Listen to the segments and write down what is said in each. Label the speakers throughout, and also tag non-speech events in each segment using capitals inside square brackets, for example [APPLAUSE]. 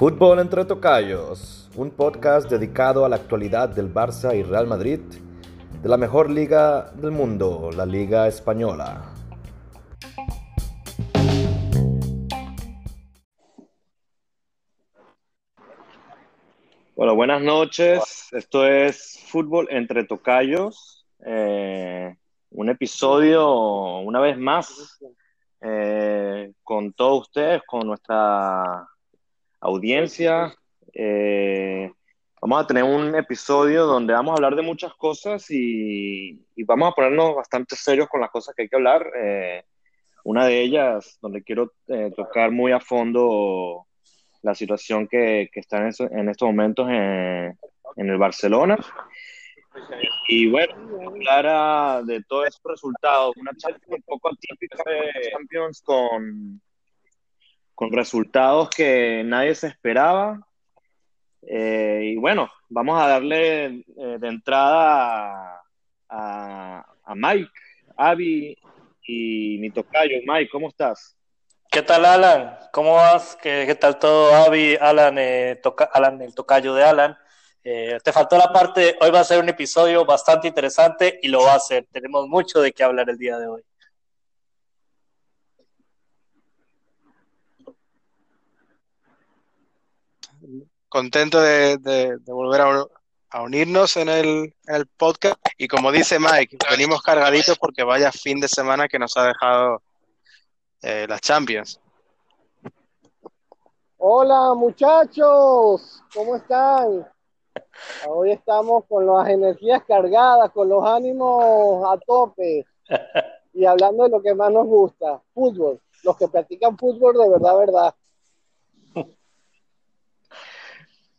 Speaker 1: Fútbol entre tocayos, un podcast dedicado a la actualidad del Barça y Real Madrid, de la mejor liga del mundo, la Liga Española. Bueno, buenas noches. Esto es Fútbol entre Tocayos. Eh, un episodio, una vez más, eh, con todos ustedes, con nuestra audiencia. Eh, vamos a tener un episodio donde vamos a hablar de muchas cosas y, vamos a ponernos bastante serios con las cosas que hay que hablar. Eh, una de ellas, donde quiero eh, tocar muy a fondo la situación que, que está en, en, estos momentos en, en, el Barcelona. Y bueno, hablar de todos esos resultados. Una charla un poco atípica de Champions con con resultados que nadie se esperaba. Eh, y bueno, vamos a darle eh, de entrada a, a, Mike, Avi y mi tocayo. Mike, ¿cómo estás?
Speaker 2: ¿Qué tal, Alan? ¿Cómo vas? ¿Qué, qué tal todo, Avi, Alan, eh, Alan, el tocayo de Alan? Eh, te faltó la parte, hoy va a ser un episodio bastante interesante y lo va a ser. Tenemos mucho de qué hablar el día de hoy.
Speaker 3: contento de, de, de volver a, a, unirnos en el, en el, podcast. Y como dice Mike, venimos cargaditos porque vaya fin de semana que nos ha dejado eh, las Champions.
Speaker 4: Hola muchachos, ¿cómo están? Hoy estamos con las energías cargadas, con los ánimos a tope [LAUGHS] y hablando de lo que más nos gusta, fútbol. Los que practican fútbol de verdad, verdad.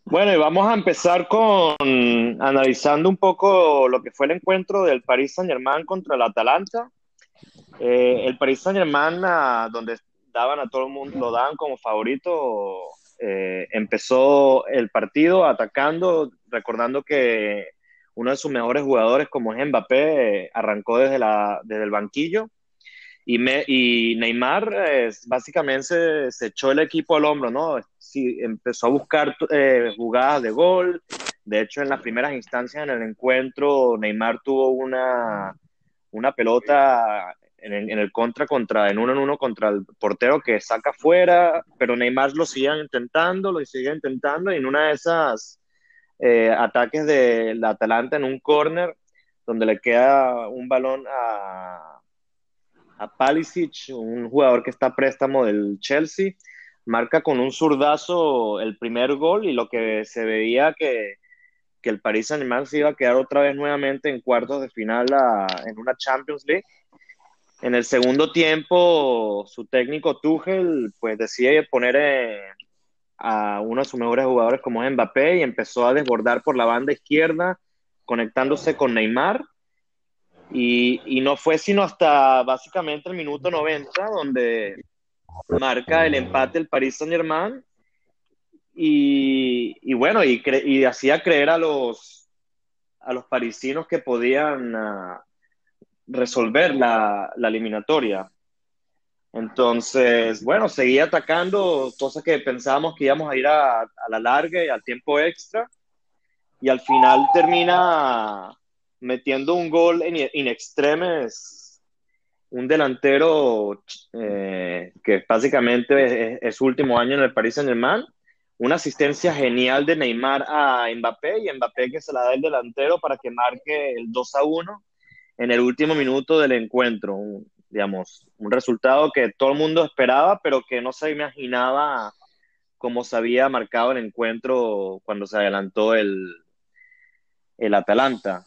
Speaker 1: Bueno, y vamos a empezar con analizando un poco lo que fue el encuentro del Paris Saint-Germain contra el Atalanta. Eh, el Paris Saint-Germain, donde daban a todo el mundo, lo daban como favorito, eh, empezó el partido atacando, recordando que uno de sus mejores jugadores, como es Mbappé, arrancó desde, la, desde el banquillo y, me, y Neymar eh, básicamente se, se, echó el equipo al hombro, ¿no? Sí, empezó a buscar eh, jugadas de gol. De hecho, en las primeras instancias en el encuentro, Neymar tuvo una, una pelota en el, contra, contra, en uno en uno contra el portero que saca fuera, pero Neymar lo sigue intentando, lo sigue intentando, y en una de esas eh, ataques del Atalanta en un corner, donde le queda un balón a a Palicic, un jugador que está a préstamo del Chelsea, marca con un zurdazo el primer gol y lo que se veía que, que el Paris Saint-Germain se iba a quedar otra vez nuevamente en cuartos de final a, en una Champions League. En el segundo tiempo, su técnico Tuchel pues decide poner eh, a uno de sus mejores jugadores como es Mbappé y empezó a desbordar por la banda izquierda, conectándose con Neymar. Y, no fue sino hasta básicamente el minuto 90 donde marca el empate el Paris Saint Germain y, bueno, y, y, hacía creer a los, a los parisinos que podían uh, resolver la, la, eliminatoria. Entonces, bueno, seguía atacando, cosas que pensábamos que íbamos a ir a, la larga y al tiempo extra. Y al final termina metiendo un gol en extremes, un delantero eh, que básicamente es, es, último año en el Paris Saint-Germain, una asistencia genial de Neymar a Mbappé y Mbappé que se la da el delantero para que marque el 2 a 1 en el último minuto del encuentro, un, digamos, un resultado que todo el mundo esperaba, pero que no se imaginaba como se había marcado el encuentro cuando se adelantó el, el Atalanta.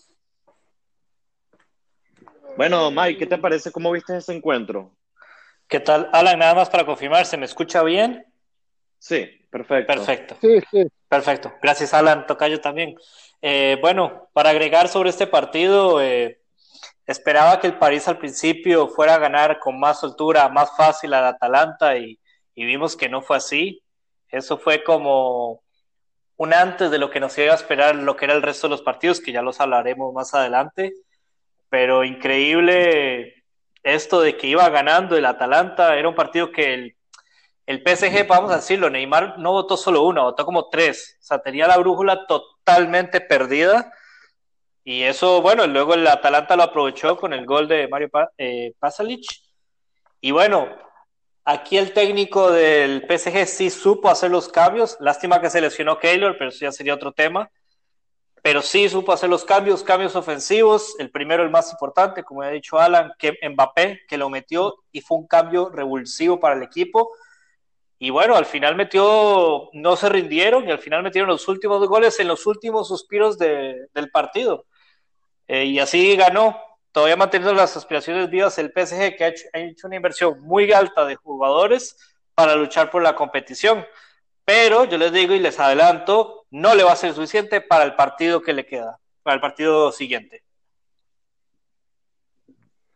Speaker 1: Bueno, Mike, ¿qué te parece? ¿Cómo viste ese encuentro?
Speaker 2: ¿Qué tal? Alan, nada más para confirmar, ¿se me escucha bien?
Speaker 1: Sí, perfecto.
Speaker 2: Perfecto.
Speaker 4: Sí, sí.
Speaker 2: Perfecto. Gracias, Alan. Tocayo también. Eh, bueno, para agregar sobre este partido, eh, esperaba que el París al principio fuera a ganar con más soltura, más fácil al Atalanta y, y vimos que no fue así. Eso fue como un antes de lo que nos iba a esperar lo que era el resto de los partidos, que ya los hablaremos más adelante pero increíble esto de que iba ganando el Atalanta, era un partido que el, el PSG, vamos a decirlo, Neymar no votó solo una, votó como tres, o sea, tenía la brújula totalmente perdida. Y eso, bueno, luego el Atalanta lo aprovechó con el gol de Mario eh, Pasalic. Y bueno, aquí el técnico del PSG sí supo hacer los cambios. Lástima que se lesionó Keylor, pero eso ya sería otro tema pero sí supo hacer los cambios, cambios ofensivos. El primero, el más importante, como ha dicho Alan, que Mbappé, que lo metió y fue un cambio revulsivo para el equipo. Y bueno, al final metió, no se rindieron y al final metieron los últimos goles en los últimos suspiros del partido. Eh, y así ganó, todavía manteniendo las aspiraciones vivas el PSG, que ha hecho, ha hecho una inversión muy alta de jugadores para luchar por la competición. Pero yo les digo y les adelanto, no le va a ser suficiente para el partido que le queda, para el partido siguiente.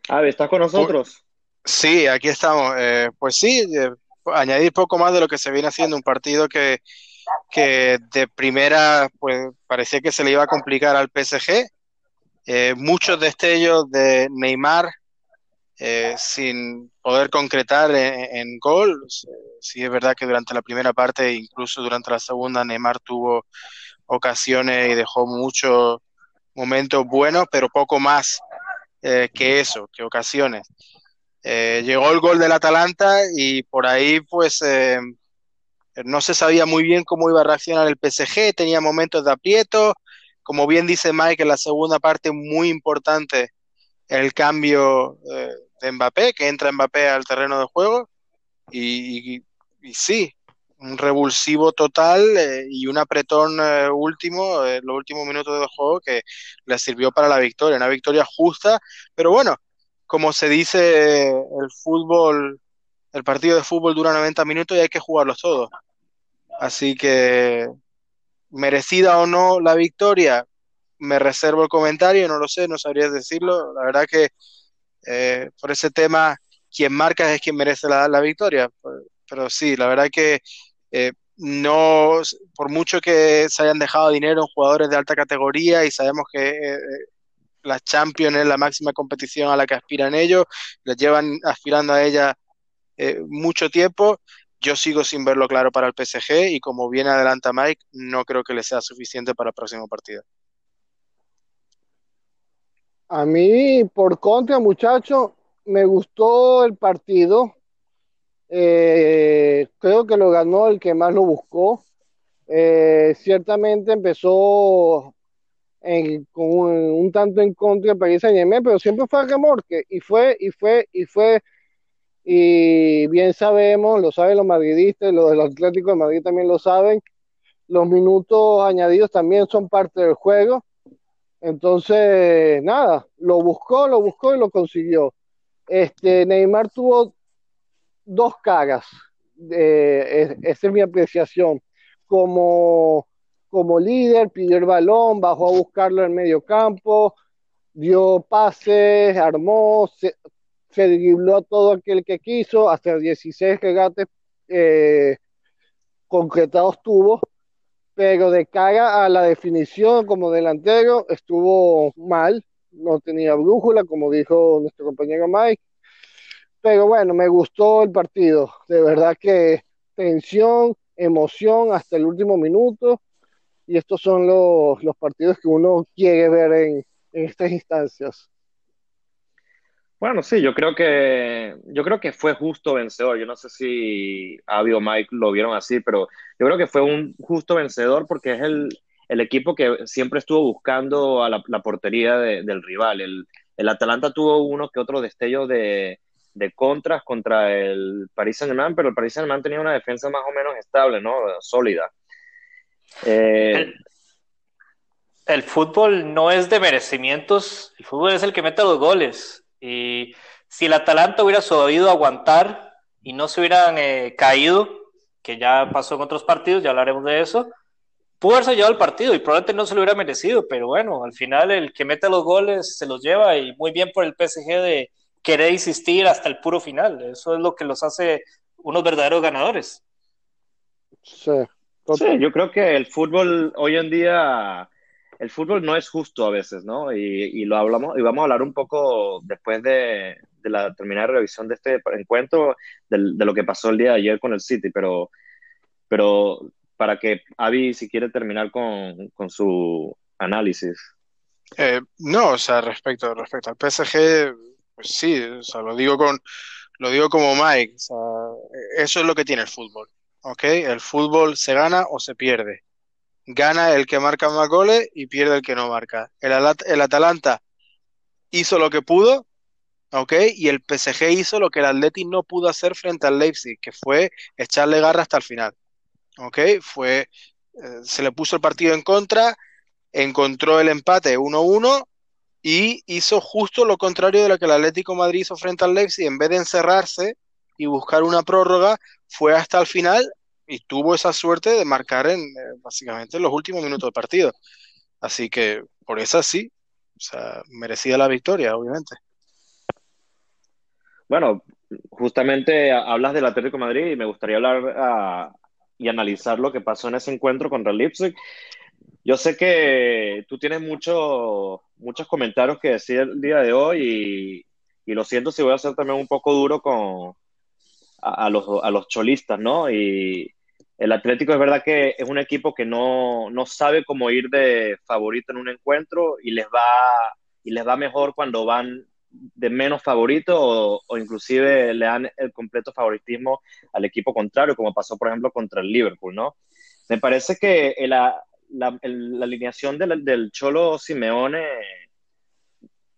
Speaker 1: A ver, ¿estás con nosotros?
Speaker 3: Sí, aquí estamos. Eh, pues sí, eh, añadir poco más de lo que se viene haciendo, un partido que, que de primera pues parecía que se le iba a complicar al PSG. Eh, muchos destellos de Neymar eh, sin poder concretar en, gol. Sí es verdad que durante la primera parte, incluso durante la segunda, Neymar tuvo ocasiones y dejó muchos momentos buenos, pero poco más eh, que eso, que ocasiones. Eh, llegó el gol del Atalanta y por ahí pues no se sabía muy bien cómo iba a reaccionar el PSG, tenía momentos de aprieto, como bien dice Mike, la segunda parte muy importante el cambio de Mbappé, que entra Mbappé al terreno de juego y, sí, un revulsivo total eh, y un apretón eh, último, eh, los últimos minutos del juego que le sirvió para la victoria, una victoria justa, pero bueno, como se dice, el fútbol, el partido de fútbol dura 90 minutos y hay que jugarlos todos. Así que, merecida o no la victoria, me reservo el comentario, no lo sé, no sabría decirlo. La verdad que eh, por ese tema, quien marca es quien merece la, victoria. Pero sí, la verdad que eh, no, por mucho que se hayan dejado dinero en jugadores de alta categoría y sabemos que eh, la Champions es la máxima competición a la que aspiran ellos, les llevan aspirando a ella mucho tiempo. Yo sigo sin verlo claro para el PSG y como viene adelanta Mike, no creo que le sea suficiente para el próximo partido.
Speaker 4: A mí, por contra, muchachos, me gustó el partido. Eh, creo que lo ganó el que más lo buscó. Eh, ciertamente empezó con un, tanto en contra de Paris Saint pero siempre fue a remorque y fue, y fue, y fue. Y bien sabemos, lo saben los madridistas, los del Atlético de Madrid también lo saben. Los minutos añadidos también son parte del juego entonces, nada, lo buscó, lo buscó y lo consiguió. Este, Neymar tuvo dos caras, esa es mi apreciación. Como, como líder, pidió el balón, bajó a buscarlo en medio campo, dio pases, armó, se, se a todo aquel que quiso, hasta 16 regates eh, concretados tuvo pero de cara a la definición como delantero estuvo mal, no tenía brújula, como dijo nuestro compañero Mike, pero bueno, me gustó el partido, de verdad que tensión, emoción hasta el último minuto, y estos son los, partidos que uno quiere ver en estas instancias.
Speaker 1: Bueno, sí, yo creo que yo creo que fue justo vencedor. Yo no sé si Avi o Mike lo vieron así, pero yo creo que fue un justo vencedor porque es el, el equipo que siempre estuvo buscando a la, portería del rival. El, el, Atalanta tuvo uno que otro destello de, de contras contra el Paris Saint-Germain, pero el Paris Saint-Germain tenía una defensa más o menos estable, ¿no? Sólida.
Speaker 2: Eh, el fútbol no es de merecimientos, el fútbol es el que mete los goles. Y si el Atalanta hubiera sabido aguantar y no se hubieran eh, caído, que ya pasó en otros partidos, ya hablaremos de eso, pudo haberse llevado el partido y probablemente no se lo hubiera merecido, pero bueno, al final el que mete los goles se los lleva y muy bien por el PSG de querer insistir hasta el puro final. Eso es lo que los hace unos verdaderos ganadores.
Speaker 1: Sí, sí yo creo que el fútbol hoy en día el fútbol no es justo a veces, ¿no? Y, lo hablamos, y vamos a hablar un poco después de, de la terminada revisión de este encuentro, de lo que pasó el día de ayer con el City, pero, pero para que Avi, si quiere terminar con, con su análisis.
Speaker 3: Eh, no, o sea, respecto, respecto al PSG, pues sí, o sea, lo digo con, lo digo como Mike, o sea, eso es lo que tiene el fútbol, ¿ok? El fútbol se gana o se pierde. Gana el que marca más goles y pierde el que no marca. El, el Atalanta hizo lo que pudo, ¿ok? Y el PSG hizo lo que el Atleti no pudo hacer frente al Leipzig, que fue echarle garra hasta el final, ¿ok? Fue, eh, se le puso el partido en contra, encontró el empate 1-1 y hizo justo lo contrario de lo que el Atlético Madrid hizo frente al Leipzig, en vez de encerrarse y buscar una prórroga, fue hasta el final y tuvo esa suerte de marcar en eh, básicamente en los últimos minutos del partido. Así que por eso sí, o sea, merecía la victoria, obviamente.
Speaker 1: Bueno, justamente hablas del Atlético Madrid y me gustaría hablar ah, y analizar lo que pasó en ese encuentro contra el Leipzig. Yo sé que tú tienes mucho, muchos comentarios que decir el día de hoy y, lo siento si voy a ser también un poco duro con a, los, a los cholistas, ¿no? Y el Atlético es verdad que es un equipo que no, no sabe cómo ir de favorito en un encuentro y les va, y les va mejor cuando van de menos favorito o, o, inclusive le dan el completo favoritismo al equipo contrario, como pasó por ejemplo contra el Liverpool, ¿no? Me parece que la, la, alineación del, del, Cholo Simeone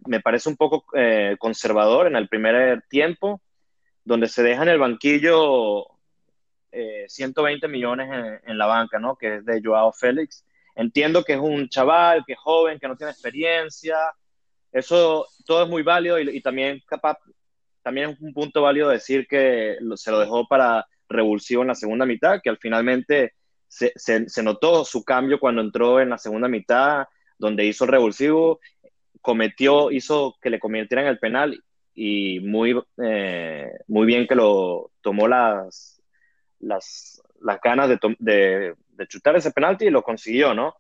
Speaker 1: me parece un poco eh, conservador en el primer tiempo, donde se deja en el banquillo 120 eh, millones en, en, la banca, ¿no? Que es de Joao Félix. Entiendo que es un chaval, que es joven, que no tiene experiencia. Eso todo es muy válido y, también capaz, también es un punto válido decir que se lo dejó para revulsivo en la segunda mitad, que al finalmente se, se, notó su cambio cuando entró en la segunda mitad, donde hizo el revulsivo, cometió, hizo que le convirtieran el penal y muy, eh, muy bien que lo tomó las, las, las ganas de, chutar ese penalti y lo consiguió, ¿no?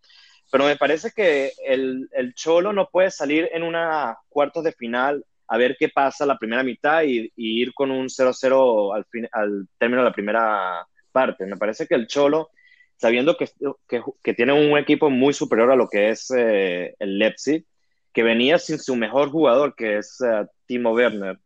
Speaker 1: Pero me parece que el, Cholo no puede salir en una cuartos de final a ver qué pasa la primera mitad y, ir con un 0-0 al, al término de la primera parte. Me parece que el Cholo sabiendo que, que, tiene un equipo muy superior a lo que es eh, el Leipzig, que venía sin su mejor jugador, que es uh, Timo Werner.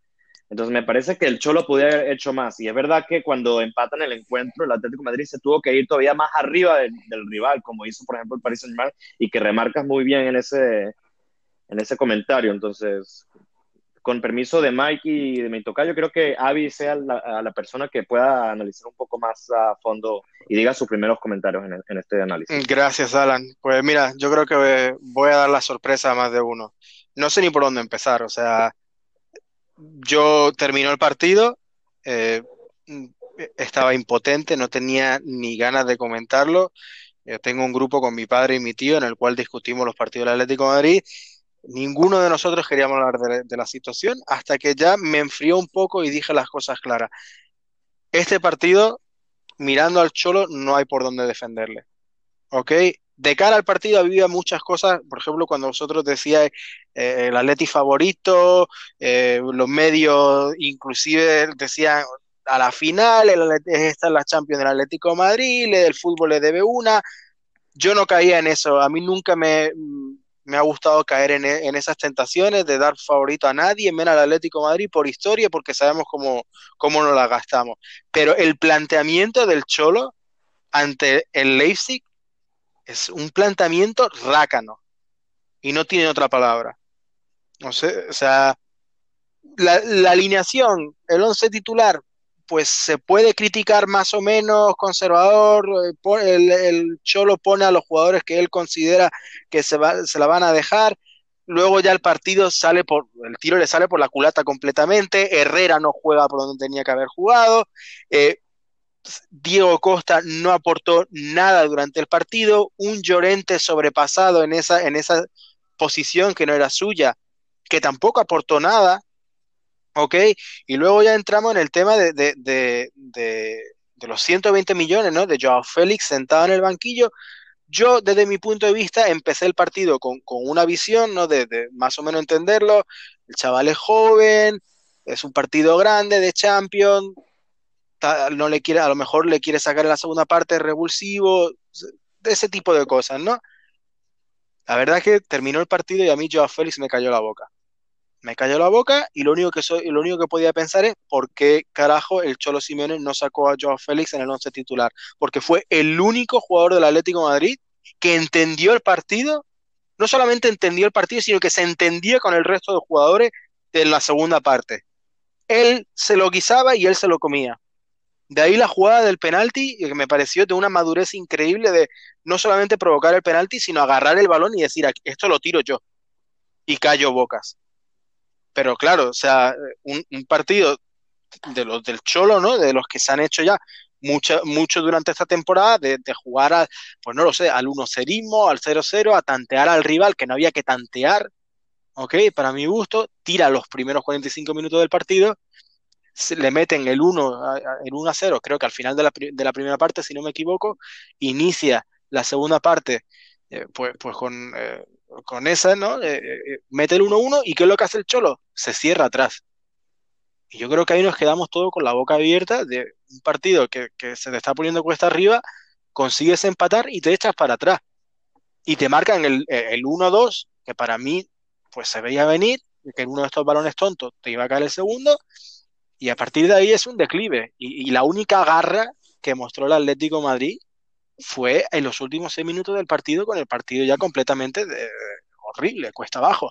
Speaker 1: Entonces me parece que el Cholo podía haber hecho más. Y es verdad que cuando empatan el encuentro, el Atlético Madrid se tuvo que ir todavía más arriba del, rival, como hizo, por ejemplo, el Paris Saint-Germain, y que remarcas muy bien en ese, en ese comentario. Entonces, con permiso de Mike y de mi tocayo, creo que Avi sea la, la, persona que pueda analizar un poco más a fondo y diga sus primeros comentarios en, en, este análisis.
Speaker 3: Gracias, Alan. Pues mira, yo creo que voy a dar la sorpresa a más de uno. No sé ni por dónde empezar, o sea, yo terminó el partido, eh, estaba impotente, no tenía ni ganas de comentarlo. Yo tengo un grupo con mi padre y mi tío en el cual discutimos los partidos del Atlético de Madrid Ninguno de nosotros queríamos hablar de, la situación hasta que ya me enfrió un poco y dije las cosas claras. Este partido, mirando al Cholo, no hay por dónde defenderle. ¿Ok? De cara al partido había muchas cosas, por ejemplo, cuando vosotros decíais eh, el Atleti favorito, eh, los medios inclusive decían a la final, el esta es la Champions del Atlético de Madrid, el fútbol le debe una. Yo no caía en eso, a mí nunca me, me ha gustado caer en, en, esas tentaciones de dar favorito a nadie, menos al Atlético Madrid por historia, porque sabemos cómo, cómo nos la gastamos. Pero el planteamiento del Cholo ante el Leipzig es un planteamiento rácano y no tiene otra palabra. No sé, o sea, la, la alineación, el once titular, pues se puede criticar más o menos conservador, eh, el, el, Cholo pone a los jugadores que él considera que se, va, se la van a dejar, luego ya el partido sale por, el tiro le sale por la culata completamente, Herrera no juega por donde tenía que haber jugado, eh, Diego Costa no aportó nada durante el partido, un Llorente sobrepasado en esa, en esa posición que no era suya, que tampoco aportó nada, ¿ok? Y luego ya entramos en el tema de, de, de, de, los 120 millones, ¿no? De Joao Félix sentado en el banquillo. Yo, desde mi punto de vista, empecé el partido con, con una visión, ¿no? De, más o menos entenderlo. El chaval es joven, es un partido grande de Champions, no le quiere, a lo mejor le quiere sacar en la segunda parte revulsivo, ese tipo de cosas, ¿no? La verdad es que terminó el partido y a mí Joao Félix me cayó la boca. Me cayó la boca y lo único que soy, lo único que podía pensar es por qué carajo el Cholo Simeone no sacó a Joao Félix en el once titular, porque fue el único jugador del Atlético Madrid que entendió el partido, no solamente entendió el partido, sino que se entendía con el resto de jugadores en la segunda parte. Él se lo guisaba y él se lo comía. De ahí la jugada del penalti, que me pareció de una madurez increíble de no solamente provocar el penalti, sino agarrar el balón y decir, esto lo tiro yo. Y callo bocas. Pero claro, o sea, un, partido de los del Cholo, ¿no? De los que se han hecho ya mucho, mucho durante esta temporada, de, jugar, a, pues no lo sé, al 1 0 al 0-0, a tantear al rival, que no había que tantear, ¿ok? Para mi gusto, tira los primeros 45 minutos del partido le meten el 1, el 1 a 0, creo que al final de la, de la, primera parte, si no me equivoco, inicia la segunda parte, eh, pues, pues con, eh, con esa, ¿no? Eh, mete el 1-1 y ¿qué es lo que hace el Cholo? Se cierra atrás. Y yo creo que ahí nos quedamos todos con la boca abierta de un partido que, que se te está poniendo cuesta arriba, consigues empatar y te echas para atrás. Y te marcan el, el 1-2, que para mí pues se veía venir, que en uno de estos balones tontos te iba a caer el segundo, y a partir de ahí es un declive. Y, la única garra que mostró el Atlético Madrid fue en los últimos seis minutos del partido, con el partido ya completamente horrible, cuesta abajo.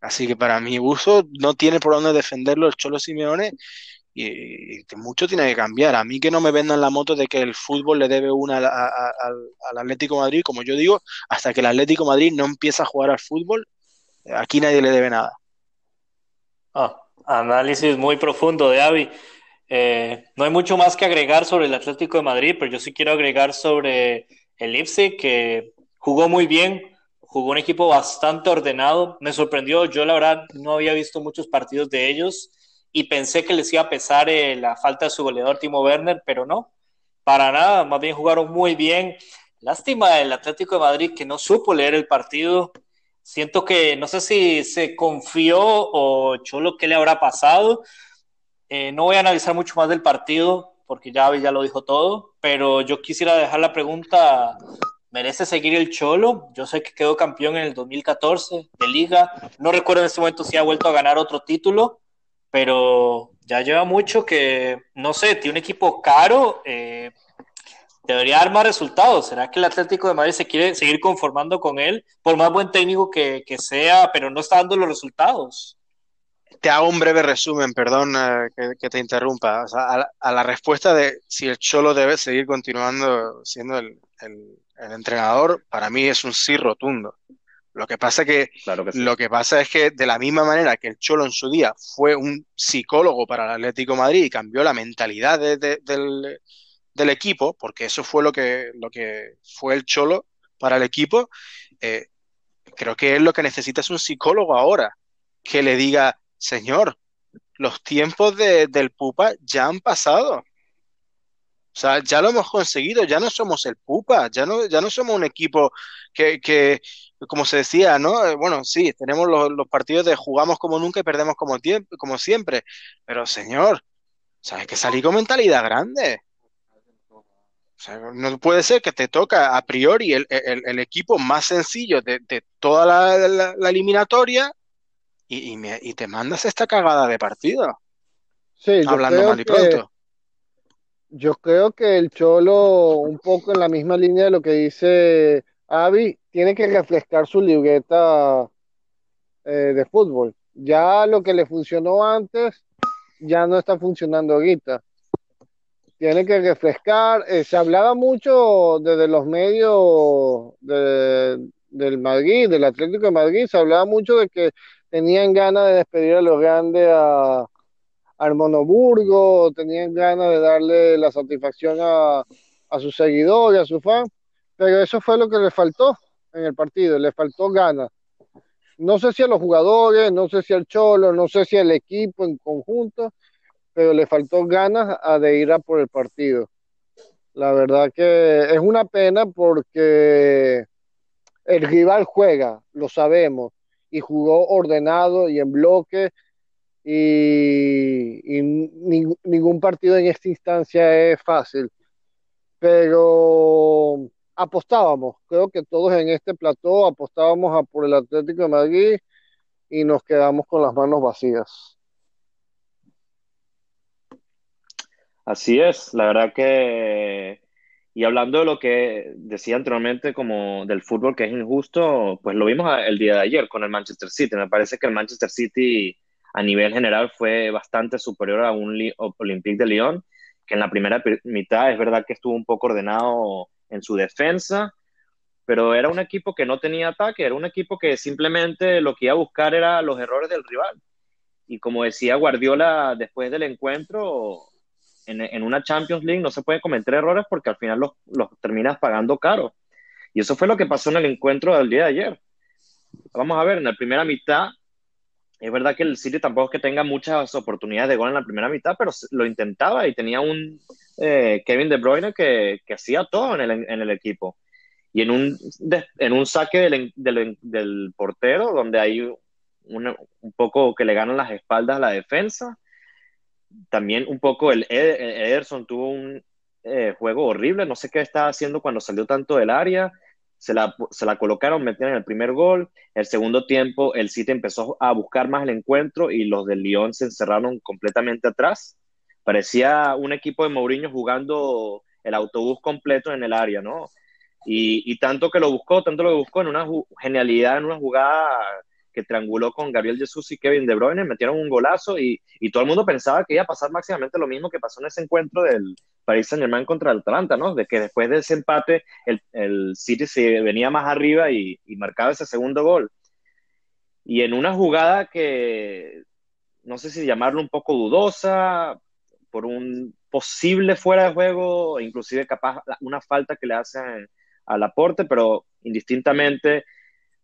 Speaker 3: Así que para mi uso no tiene por dónde defenderlo el Cholo Simeone y, mucho tiene que cambiar. A mí que no me vendan la moto de que el fútbol le debe una al Atlético Madrid, como yo digo, hasta que el Atlético Madrid no empieza a jugar al fútbol, aquí nadie le debe nada.
Speaker 2: Ah, Análisis muy profundo de Avi. Eh, no hay mucho más que agregar sobre el Atlético de Madrid, pero yo sí quiero agregar sobre el Ipsi, que jugó muy bien, jugó un equipo bastante ordenado. Me sorprendió, yo la verdad no había visto muchos partidos de ellos y pensé que les iba a pesar eh, la falta de su goleador Timo Werner, pero no, para nada, más bien jugaron muy bien. Lástima del Atlético de Madrid que no supo leer el partido, Siento que no sé si se confió o Cholo qué le habrá pasado. Eh, no voy a analizar mucho más del partido porque ya ya lo dijo todo, pero yo quisiera dejar la pregunta, ¿merece seguir el Cholo? Yo sé que quedó campeón en el 2014 de liga, no recuerdo en este momento si ha vuelto a ganar otro título, pero ya lleva mucho que, no sé, tiene un equipo caro, eh, debería dar más resultados. ¿Será que el Atlético de Madrid se quiere seguir conformando con él, por más buen técnico que, sea, pero no está dando los resultados?
Speaker 3: Te hago un breve resumen, perdón eh, que, te interrumpa. a, la respuesta de si el Cholo debe seguir continuando siendo el, entrenador, para mí es un sí rotundo. Lo que pasa que, lo que pasa es que de la misma manera que el Cholo en su día fue un psicólogo para el Atlético de Madrid y cambió la mentalidad del, del equipo, porque eso fue lo que, lo que fue el cholo para el equipo, eh, creo que él lo que necesita es un psicólogo ahora, que le diga, señor, los tiempos de, del pupa ya han pasado. O sea, ya lo hemos conseguido, ya no somos el pupa, ya no, ya no somos un equipo que, que como se decía, ¿no? Eh, bueno, sí, tenemos los, partidos de jugamos como nunca y perdemos como, como siempre, pero señor, ¿sabes que salir con mentalidad grande? No puede ser que te toca a priori el, equipo más sencillo de, toda la, eliminatoria y, te mandas esta cagada de partido.
Speaker 4: Sí, hablando mal y pronto. Yo creo que el Cholo, un poco en la misma línea de lo que dice Avi, tiene que refrescar su libreta eh, de fútbol. Ya lo que le funcionó antes, ya no está funcionando ahorita tiene que refrescar. Eh, se hablaba mucho desde los medios del Madrid, del Atlético de Madrid, se hablaba mucho de que tenían ganas de despedir a los grandes a, al Monoburgo, tenían ganas de darle la satisfacción a, a sus seguidores, a sus fans, pero eso fue lo que le faltó en el partido, le faltó ganas. No sé si a los jugadores, no sé si al Cholo, no sé si al equipo en conjunto, pero le faltó ganas a de ir a por el partido. La verdad que es una pena porque el rival juega, lo sabemos, y jugó ordenado y en bloque, y, ningún partido en esta instancia es fácil. Pero apostábamos, creo que todos en este plató apostábamos a por el Atlético de Madrid y nos quedamos con las manos vacías.
Speaker 1: Así es, la verdad que, y hablando de lo que decía anteriormente como del fútbol que es injusto, pues lo vimos el día de ayer con el Manchester City. Me parece que el Manchester City a nivel general fue bastante superior a un Olympique de Lyon, que en la primera mitad es verdad que estuvo un poco ordenado en su defensa, pero era un equipo que no tenía ataque, era un equipo que simplemente lo que iba a buscar era los errores del rival. Y como decía Guardiola después del encuentro, en, una Champions League no se puede cometer errores porque al final los, los terminas pagando caro. Y eso fue lo que pasó en el encuentro del día de ayer. Vamos a ver, en la primera mitad es verdad que el City tampoco es que tenga muchas oportunidades de gol en la primera mitad, pero lo intentaba y tenía un eh, Kevin De Bruyne que, que hacía todo en el, en el, equipo. Y en un, en un saque del, del, del portero, donde hay un, un, poco que le ganan las espaldas a la defensa, también un poco el, Ederson tuvo un eh, juego horrible, no sé qué estaba haciendo cuando salió tanto del área se la, se la colocaron, metieron el primer gol. El segundo tiempo, el City empezó a buscar más el encuentro y los del Lyon se encerraron completamente atrás. Parecía un equipo de Mourinho jugando el autobús completo en el área, ¿no? Y, y tanto que lo buscó, tanto lo buscó en una genialidad, en una jugada que trianguló con Gabriel Jesús y Kevin De Bruyne, metieron un golazo y, y, todo el mundo pensaba que iba a pasar máximamente lo mismo que pasó en ese encuentro del Paris Saint Germain contra el Atalanta, ¿no? De que después de ese empate el, el City se venía más arriba y, y, marcaba ese segundo gol. Y en una jugada que no sé si llamarlo un poco dudosa, por un posible fuera de juego, inclusive capaz una falta que le hacen al aporte, pero indistintamente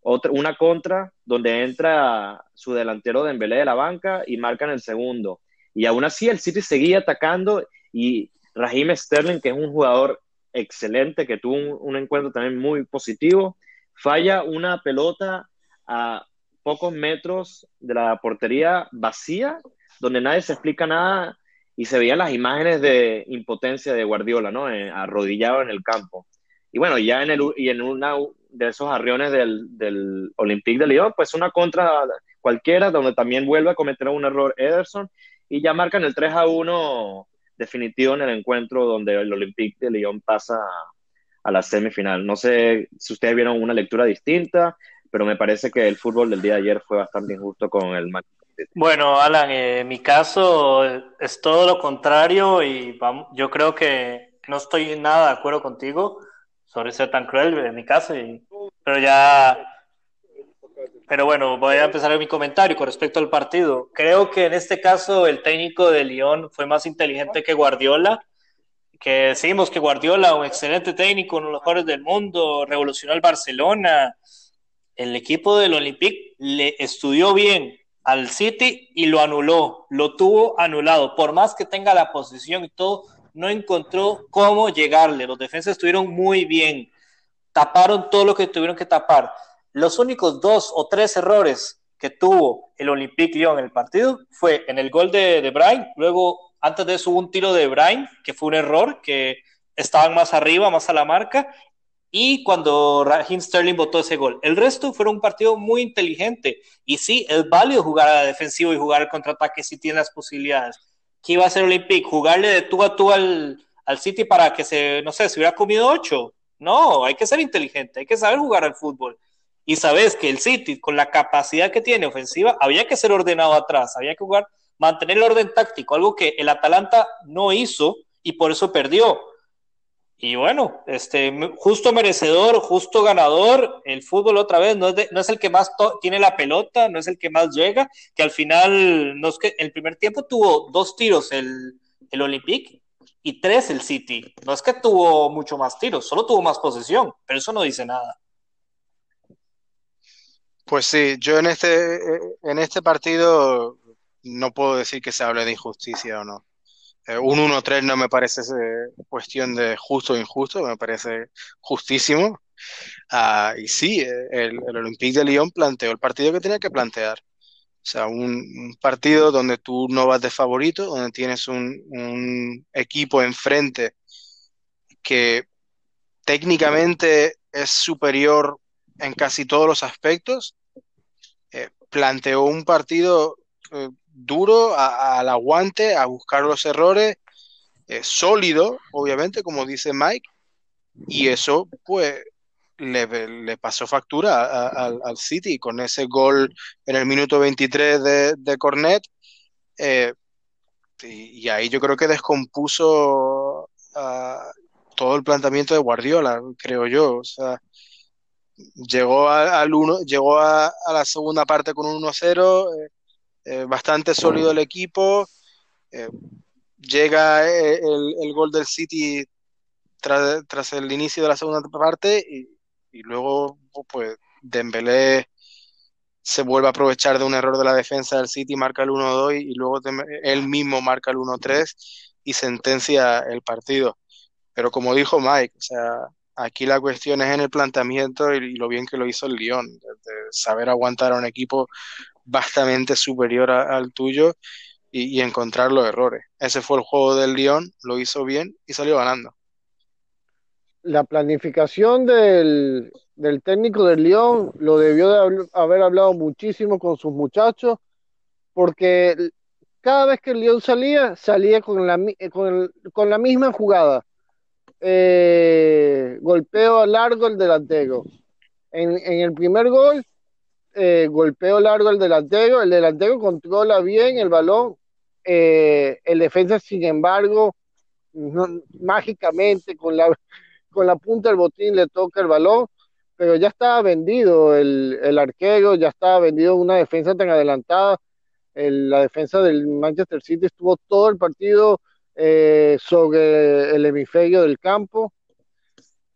Speaker 1: otra, una contra donde entra su delantero de Dembélé de la banca y marcan el segundo. Y aún así el City seguía atacando y Raheem Sterling, que es un jugador excelente, que tuvo un, encuentro también muy positivo, falla una pelota a pocos metros de la portería vacía, donde nadie se explica nada y se veían las imágenes de impotencia de Guardiola, ¿no? Eh, arrodillado en el campo. Y bueno, ya en, el, y en una de esos arriones del, del Olympique de Lyon, pues una contra cualquiera, donde también vuelve a cometer un error Ederson, y ya marcan el 3 a 1 definitivo en el encuentro donde el Olympique de Lyon pasa a la semifinal. No sé si ustedes vieron una lectura distinta, pero me parece que el fútbol del día de ayer fue bastante injusto con el Manchester
Speaker 2: Bueno, Alan, eh, en mi caso es todo lo contrario y vamos, yo creo que no estoy nada de acuerdo contigo sobre ser tan cruel en mi caso, pero ya... Pero bueno, voy a empezar mi comentario con respecto al partido. Creo que en este caso el técnico de Lyon fue más inteligente que Guardiola, que decimos que Guardiola, un excelente técnico, uno de los mejores del mundo, revolucionó el Barcelona. El equipo del Olympique le estudió bien al City y lo anuló, lo tuvo anulado. Por más que tenga la posición y todo, no encontró cómo llegarle. Los defensas estuvieron muy bien, taparon todo lo que tuvieron que tapar. Los únicos dos o tres errores que tuvo el Olympique Lyon en el partido fue en el gol de, de Brian, luego antes de eso hubo un tiro de Brian, que fue un error, que estaban más arriba, más a la marca, y cuando Raheem Sterling votó ese gol. El resto fue un partido muy inteligente. Y sí, es válido jugar a la defensiva y jugar al contraataque si tiene las posibilidades. ¿Qué iba a hacer Olympique? ¿Jugarle de tú a tú al, al City para que se, no sé, se hubiera comido ocho? No, hay que ser inteligente, hay que saber jugar al fútbol. Y sabes que el City, con la capacidad que tiene ofensiva, había que ser ordenado atrás, había que jugar, mantener el orden táctico, algo que el Atalanta no hizo y por eso perdió. Y bueno, este, justo merecedor, justo ganador, el fútbol otra vez no es, no es el que más tiene la pelota, no es el que más llega, que al final, no es que el primer tiempo tuvo dos tiros el, el Olympique y tres el City. No es que tuvo mucho más tiros, solo tuvo más posesión, pero eso no dice nada.
Speaker 3: Pues sí, yo en este, en este partido no puedo decir que se hable de injusticia o no. Eh, un 1-3 no me parece cuestión de justo o injusto, me parece justísimo. Ah, y sí, eh, el, el Olympique de Lyon planteó el partido que tenía que plantear. O sea, un, partido donde tú no vas de favorito, donde tienes un, equipo enfrente que técnicamente es superior en casi todos los aspectos. Eh, planteó un partido eh, duro al aguante, a buscar los errores, sólido, obviamente, como dice Mike, y eso, pues, le, pasó factura al City con ese gol en el minuto 23 de, Cornet. Eh, y, ahí yo creo que descompuso todo el planteamiento de Guardiola, creo yo. O sea, llegó al uno, llegó a, la segunda parte con un 1-0, eh, eh, bastante sólido el equipo. llega el, el, gol del City tras, tras, el inicio de la segunda parte y, y luego pues Dembélé se vuelve a aprovechar de un error de la defensa del City, marca el 1-2 y luego él mismo marca el 1-3 y sentencia el partido. Pero como dijo Mike, o sea, aquí la cuestión es en el planteamiento y, lo bien que lo hizo el Lyon, de, saber aguantar a un equipo bastante superior al tuyo y, encontrar los errores. Ese fue el juego del Lyon, lo hizo bien y salió ganando
Speaker 4: la planificación del, técnico del León lo debió de haber hablado muchísimo con sus muchachos, porque cada vez que el León salía, salía con la, con, con la misma jugada. Eh, golpeo largo el delantero. En, en el primer gol, eh, golpeo largo el delantero, el delantero controla bien el balón, eh, el defensa, sin embargo, mágicamente con la [LAUGHS] con la punta del botín le toca el balón, pero ya estaba vendido el, arquero, ya estaba vendido una defensa tan adelantada. la defensa del Manchester City estuvo todo el partido eh, sobre el hemisferio del campo.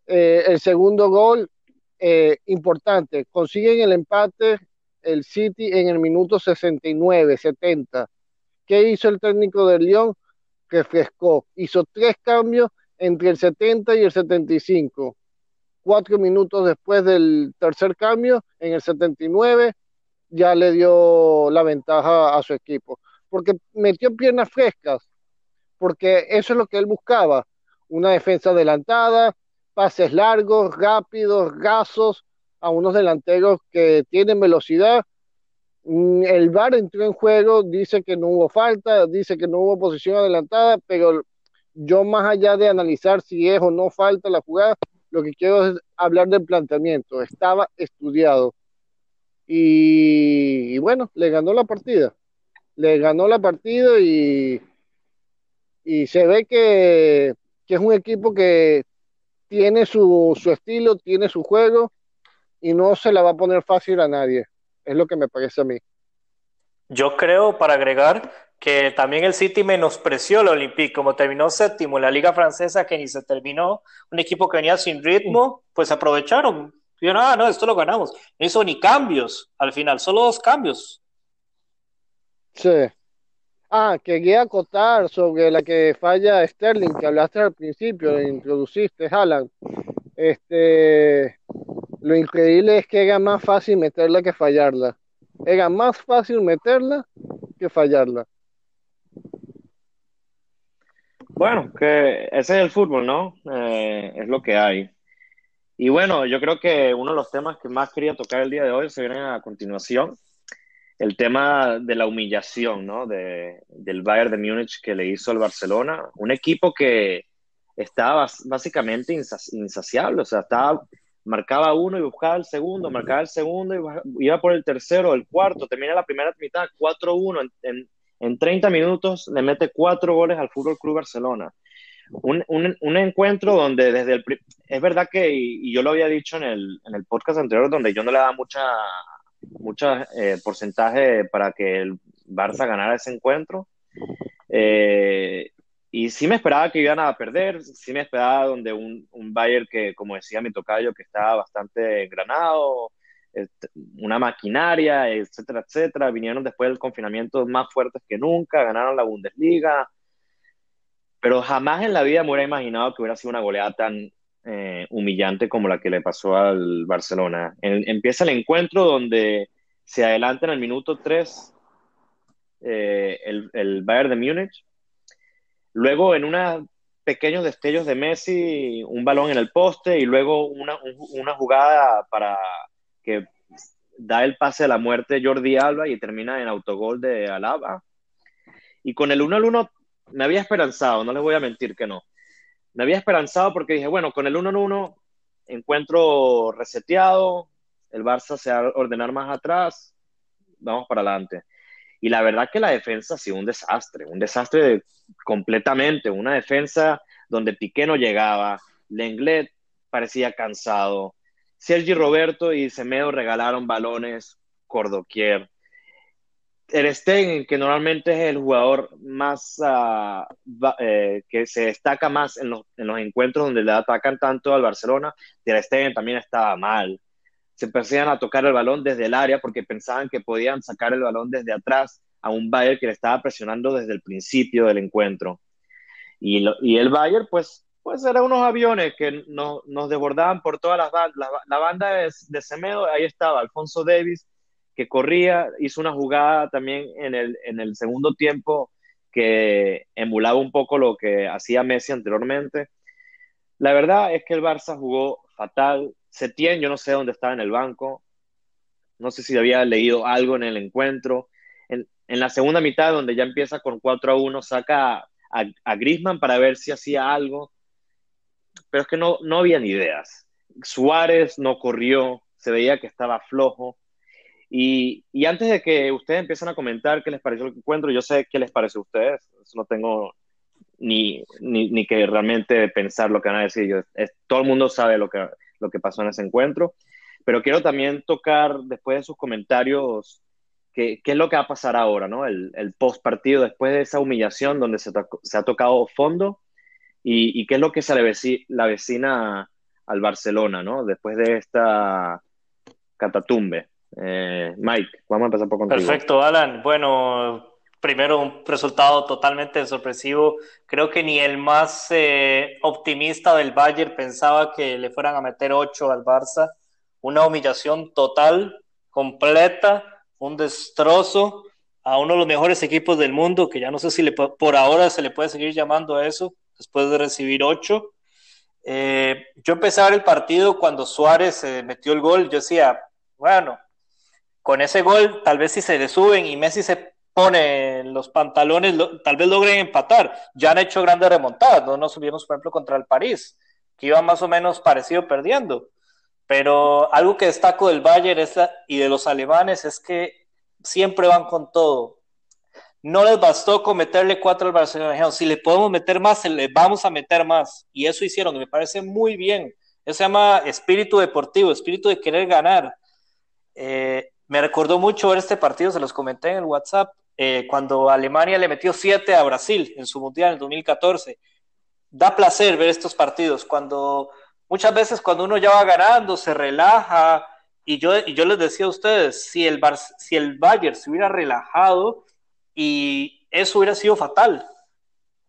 Speaker 4: Eh, el segundo gol, eh, importante, consiguen el empate el City en el minuto 69, 70. ¿Qué hizo el técnico del Lyon? Refrescó, hizo tres cambios entre el 70 y el 75. Cuatro minutos después del tercer cambio, en el 79, ya le dio la ventaja a su equipo. Porque metió piernas frescas, porque eso es lo que él buscaba. Una defensa adelantada, pases largos, rápidos, gasos, a unos delanteros que tienen velocidad. Mm, el VAR entró en juego, dice que no hubo falta, dice que no hubo posición adelantada, pero yo más allá de analizar si es o no falta la jugada, lo que quiero es hablar del planteamiento. Estaba estudiado. Y, bueno, le ganó la partida. Le ganó la partida y, y se ve que, que es un equipo que tiene su, su estilo, tiene su juego y no se la va a poner fácil a nadie. Es lo que me parece a mí.
Speaker 2: Yo creo, para agregar, que también el City menospreció el Olympique, como terminó séptimo en la Liga Francesa, que ni se terminó, un equipo que venía sin ritmo, pues aprovecharon. Dijeron, ah, no, esto lo ganamos. No hizo ni cambios al final, solo dos cambios.
Speaker 4: Sí. Ah, quería acotar sobre la que falla Sterling, que hablaste al principio, introduciste, Haaland. Este, lo increíble es que era más fácil meterla que fallarla. Era más fácil meterla que fallarla.
Speaker 1: Bueno, que ese es el fútbol, ¿no? Eh, es lo que hay. Y bueno, yo creo que uno de los temas que más quería tocar el día de hoy se viene a continuación. El tema de la humillación, ¿no? De, del Bayern de Múnich que le hizo al Barcelona. Un equipo que estaba básicamente insaciable, o sea, estaba, marcaba uno y buscaba el segundo, marcaba el segundo y iba por el tercero, el cuarto, termina la primera mitad 4-1 en en 30 minutos le mete cuatro goles al Fútbol Club Barcelona. Un, un, encuentro donde desde el... Es verdad que, y, yo lo había dicho en el, en el, podcast anterior, donde yo no le daba mucha, mucha eh, porcentaje para que el Barça ganara ese encuentro. Eh, y sí me esperaba que iban a perder, sí me esperaba donde un, un Bayern que, como decía mi tocayo, que estaba bastante engranado, este, una maquinaria, etcétera, etcétera. Vinieron después del confinamiento más fuertes que nunca, ganaron la Bundesliga. Pero jamás en la vida me hubiera imaginado que hubiera sido una goleada tan eh, humillante como la que le pasó al Barcelona. empieza el encuentro donde se adelanta en el minuto 3 eh, el, el, Bayern de Múnich. Luego, en unos pequeños destellos de Messi, un balón en el poste y luego una, una jugada para que da el pase a la muerte Jordi Alba y termina en autogol de Alaba. Y con el 1 al 1 me había esperanzado, no les voy a mentir que no. Me había esperanzado porque dije, bueno, con el 1 al 1 encuentro reseteado, el Barça se va a ordenar más atrás, vamos para adelante. Y la verdad que la defensa ha sido un desastre, un desastre completamente, una defensa donde Piqué no llegaba, Lenglet parecía cansado, Sergi Roberto y Semedo regalaron balones Cordoquier. El Stegen, que normalmente es el jugador más uh, que se destaca más en los, en los, encuentros donde le atacan tanto al Barcelona, el Stegen también estaba mal. Se empezaban a tocar el balón desde el área porque pensaban que podían sacar el balón desde atrás a un Bayern que le estaba presionando desde el principio del encuentro. Y, lo, y el Bayern, pues, pues eran unos aviones que nos, desbordaban por todas las bandas. La, banda de, Semedo, ahí estaba Alfonso Davis, corría, hizo una jugada también en el, en el segundo tiempo que emulaba un poco lo que hacía Messi anteriormente. La verdad es que el Barça jugó fatal. Setién, yo no sé dónde estaba en el banco. No sé si había leído algo en el encuentro. En, en la segunda mitad, donde ya empieza con 4 a 1, saca a, a Grisman para ver si hacía algo pero es que no, no habían ideas. Suárez no corrió, se veía que estaba flojo. Y, antes de que ustedes empiecen a comentar qué les pareció el encuentro, yo sé qué les parece a ustedes, no tengo ni, ni, ni, que realmente pensar lo que van a decir. Todo el mundo sabe lo que, lo que pasó en ese encuentro, pero quiero también tocar después de sus comentarios qué, qué es lo que va a pasar ahora, ¿no? El, el post partido, después de esa humillación donde se, se ha tocado fondo y, qué es lo que se le la vecina al Barcelona, ¿no? Después de esta catatumbe. Eh, Mike, vamos a empezar por contigo.
Speaker 2: Perfecto, Alan. Bueno, primero un resultado totalmente sorpresivo. Creo que ni el más eh, optimista del Bayern pensaba que le fueran a meter 8 al Barça. Una humillación total, completa, un destrozo a uno de los mejores equipos del mundo, que ya no sé si le, por ahora se le puede seguir llamando a eso después de recibir ocho. Eh, yo empecé a ver el partido cuando Suárez eh, metió el gol. Yo decía, bueno, con ese gol, tal vez si se le suben y Messi se pone los pantalones, lo, tal vez logren empatar. Ya han hecho grandes remontadas. No nos subimos, por ejemplo, contra el París, que iba más o menos parecido perdiendo. Pero algo que destaco del Bayern y de los alemanes es que siempre van con todo no les bastó con meterle cuatro al Barcelona. Si le podemos meter más, le vamos a meter más. Y eso hicieron, y me parece muy bien. Eso se llama espíritu deportivo, espíritu de querer ganar. Eh, me recordó mucho este partido, se los comenté en el WhatsApp, eh, cuando Alemania le metió siete a Brasil en su Mundial en 2014. Da placer ver estos partidos, cuando muchas veces cuando uno ya va ganando, se relaja, y yo, y yo les decía a ustedes, si el, Bar si el Bayern se hubiera relajado, y eso hubiera sido fatal,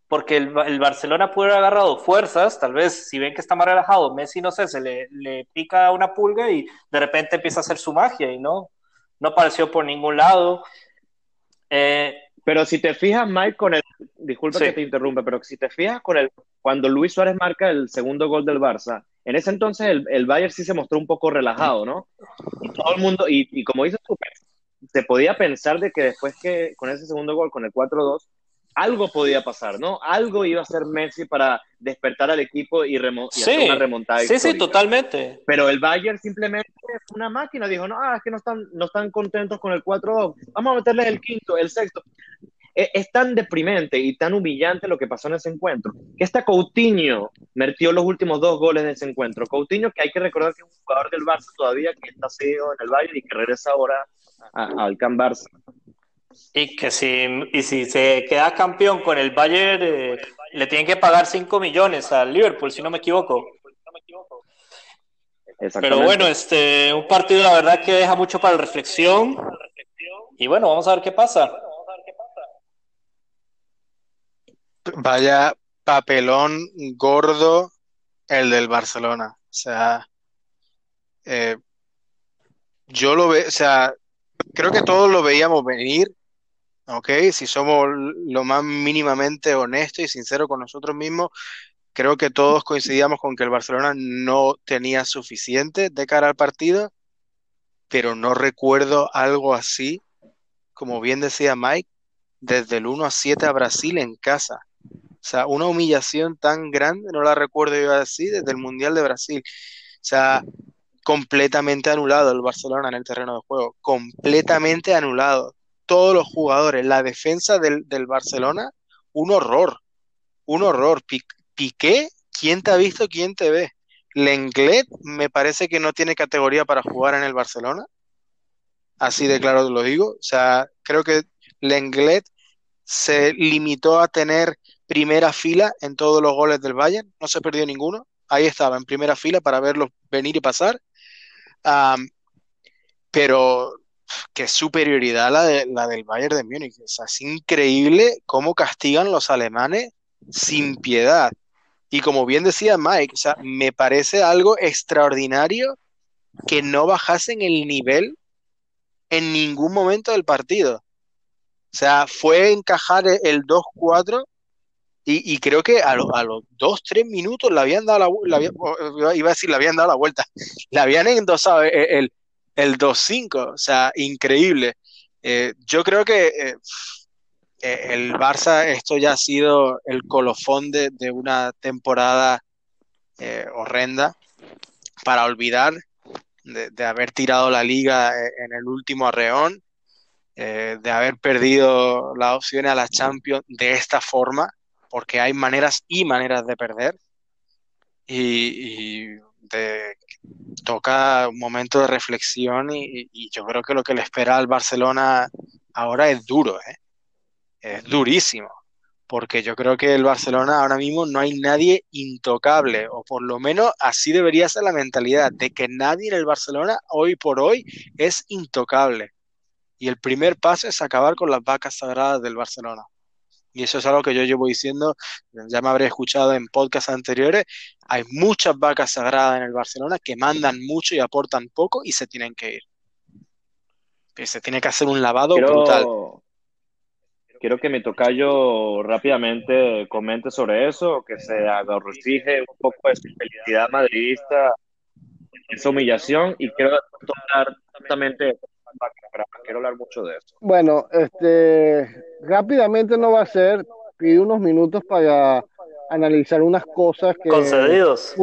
Speaker 2: porque el, el, Barcelona puede haber agarrado fuerzas, tal vez si ven que está más relajado, Messi, no sé, se le, le pica una pulga y de repente empieza a hacer su magia y no, no apareció por ningún lado.
Speaker 1: Eh, pero si te fijas, Mike, con el. Disculpa sí. que te interrumpa, pero si te fijas con el. Cuando Luis Suárez marca el segundo gol del Barça, en ese entonces el, el Bayern sí se mostró un poco relajado, ¿no? Y todo el mundo. Y, y como dices tú, se podía pensar de que después que con ese segundo gol, con el 4-2, algo podía pasar, ¿no? Algo iba a hacer Messi para despertar al equipo y, remo y
Speaker 2: sí,
Speaker 1: hacer una remontada.
Speaker 2: Sí, histórica. sí, totalmente.
Speaker 1: Pero el Bayern simplemente fue una máquina, dijo, no, ah, es que no están, no están contentos con el 4-2, vamos a meterles el quinto, el sexto. Es, es, tan deprimente y tan humillante lo que pasó en ese encuentro, que esta Coutinho metió los últimos dos goles de ese encuentro. Coutinho, que hay que recordar que es un jugador del Barça todavía, que está seguido en el Bayern y que regresa ahora al Can Barça.
Speaker 2: Y que si, y si se queda campeón con el Bayern, eh, le tienen que pagar 5 millones al Liverpool, si no me equivoco. Pero bueno, este, un partido la verdad que deja mucho para la reflexión. Y bueno, vamos a ver qué pasa.
Speaker 3: Vaya papelón gordo el del Barcelona. O sea, eh, yo lo veo, o sea, creo que todos lo veíamos venir ¿ok? Si somos lo más mínimamente honestos y sinceros con nosotros mismos, creo que todos coincidíamos con que el Barcelona no tenía suficiente de cara al partido, pero no recuerdo algo así, como bien decía Mike, desde el 1 a 7 a Brasil en casa. O sea, una humillación tan grande, no la recuerdo yo así, desde el Mundial de Brasil. O sea, completamente anulado el Barcelona en el terreno de juego, completamente anulado. Todos los jugadores, la defensa del, Barcelona, un horror, un horror. Piqué, ¿quién te ha visto? ¿Quién te ve? Lenglet me parece que no tiene categoría para jugar en el Barcelona. Así de claro lo digo. O sea, creo que Lenglet se limitó a tener primera fila en todos los goles del Bayern, no se perdió ninguno. Ahí estaba, en primera fila para verlos venir y pasar. pero qué superioridad la, de, la del Bayern de Múnich. es increíble cómo castigan los alemanes sin piedad. Y como bien decía Mike, o sea, me parece algo extraordinario que no bajasen el nivel en ningún momento del partido. O sea, fue encajar el 2-4 y, creo que a, los 2-3 minutos le habían dado la, iba a decir, le habían dado la vuelta, [LAUGHS] le habían endosado el, el, 2-5, o sea, increíble. Eh, yo creo que eh, eh, el Barça, esto ya ha sido el colofón de, una temporada horrenda para olvidar de, haber tirado la liga en el último arreón, de haber perdido la opción a la Champions de esta forma, porque hay maneras y maneras de perder. Y, de, toca un momento de reflexión y, y, yo creo que lo que le espera al Barcelona ahora es duro, ¿eh? es durísimo, porque yo creo que el Barcelona ahora mismo no hay nadie intocable, o por lo menos así debería ser la mentalidad, de que nadie en el Barcelona hoy por hoy es intocable. Y el primer paso es acabar con las vacas sagradas del Barcelona. Y eso es algo que yo llevo diciendo, ya me habré escuchado en podcasts anteriores, hay muchas vacas sagradas en el Barcelona que mandan mucho y aportan poco y se tienen que ir. Que se tiene que hacer un lavado brutal
Speaker 1: quiero que mi tocayo rápidamente comente sobre eso, que se agarrotije un poco de su felicidad madridista, esa humillación, y quiero hablar exactamente quiero hablar mucho de eso.
Speaker 4: Bueno, este, rápidamente no va a ser, pido unos minutos para analizar unas cosas que...
Speaker 2: Concedidos.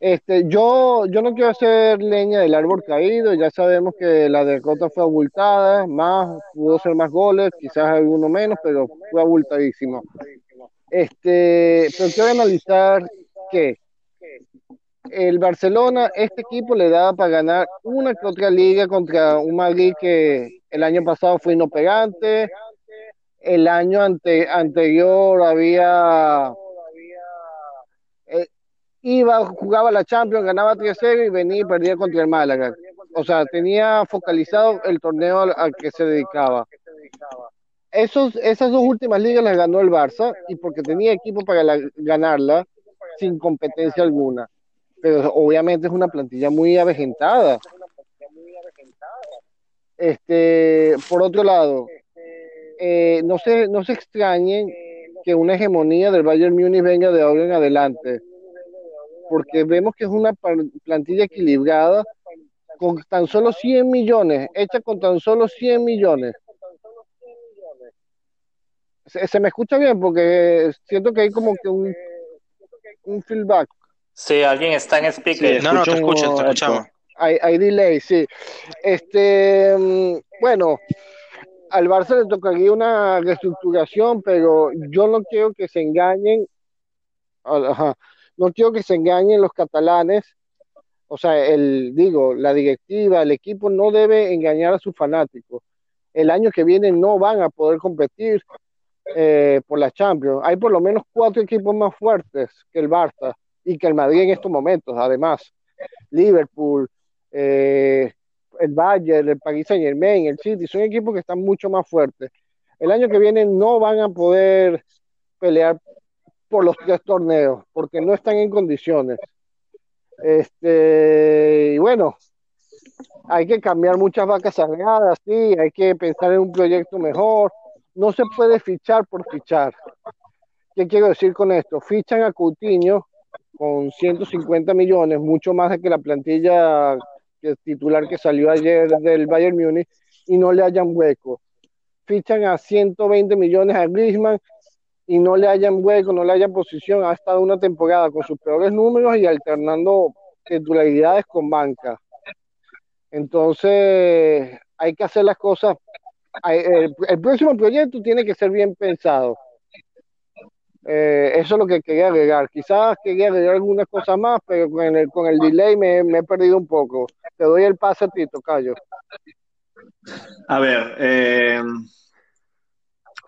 Speaker 4: Este, yo, yo no quiero hacer leña del árbol caído, ya sabemos que la derrota fue abultada, más, pudo ser más goles, quizás alguno menos, pero fue abultadísimo. Este, pero quiero analizar que el Barcelona, este equipo le daba para ganar una que otra liga contra un Madrid que el año pasado fue inoperante, el año ante, anterior había iba, jugaba la Champions, ganaba 3-0 y venía y perdía contra el Málaga. O sea, tenía focalizado el torneo al, que se dedicaba. Esos, esas dos últimas ligas las ganó el Barça y porque tenía equipo para ganarla sin competencia alguna. Pero obviamente es una plantilla muy avejentada. Este, por otro lado, eh, no, se, no se extrañen que una hegemonía del Bayern Múnich venga de ahora en adelante porque vemos que es una plantilla equilibrada con tan solo 100 millones, hecha con tan solo 100 millones. Se, me escucha bien porque siento que hay como que un, un feedback.
Speaker 2: Sí, alguien está en speaker.
Speaker 3: no, no, te escucho, te escuchamos.
Speaker 4: Hay, hay delay, sí. Este, mm, bueno, al Barça le tocaría una reestructuración, pero yo no quiero que se engañen. Ajá no quiero que se engañen los catalanes, o sea, el, digo, la directiva, el equipo no debe engañar a sus fanáticos. El año que viene no van a poder competir eh, por la Champions. Hay por lo menos cuatro equipos más fuertes que el Barça y que el Madrid en estos momentos, además. Liverpool, eh, el Bayern, el Paris Saint Germain, el City, son equipos que están mucho más fuertes. El año que viene no van a poder pelear por los tres torneos, porque no están en condiciones. Este, y bueno, hay que cambiar muchas vacas sagradas, sí, hay que pensar en un proyecto mejor. No se puede fichar por fichar. ¿Qué quiero decir con esto? Fichan a Coutinho con 150 millones, mucho más de que la plantilla titular que salió ayer del Bayern Múnich, y no le hayan hueco. Fichan a 120 millones a Griezmann y no le hayan hueco, no le hayan posición. Ha estado una temporada con sus peores números y alternando titularidades con banca. Entonces, hay que hacer las cosas. El, próximo proyecto tiene que ser bien pensado. Eh, eso es lo que quería agregar. Quizás quería agregar algunas cosas más, pero con el, con el delay me, he perdido un poco. Te doy el pase a ti.
Speaker 1: A ver, eh,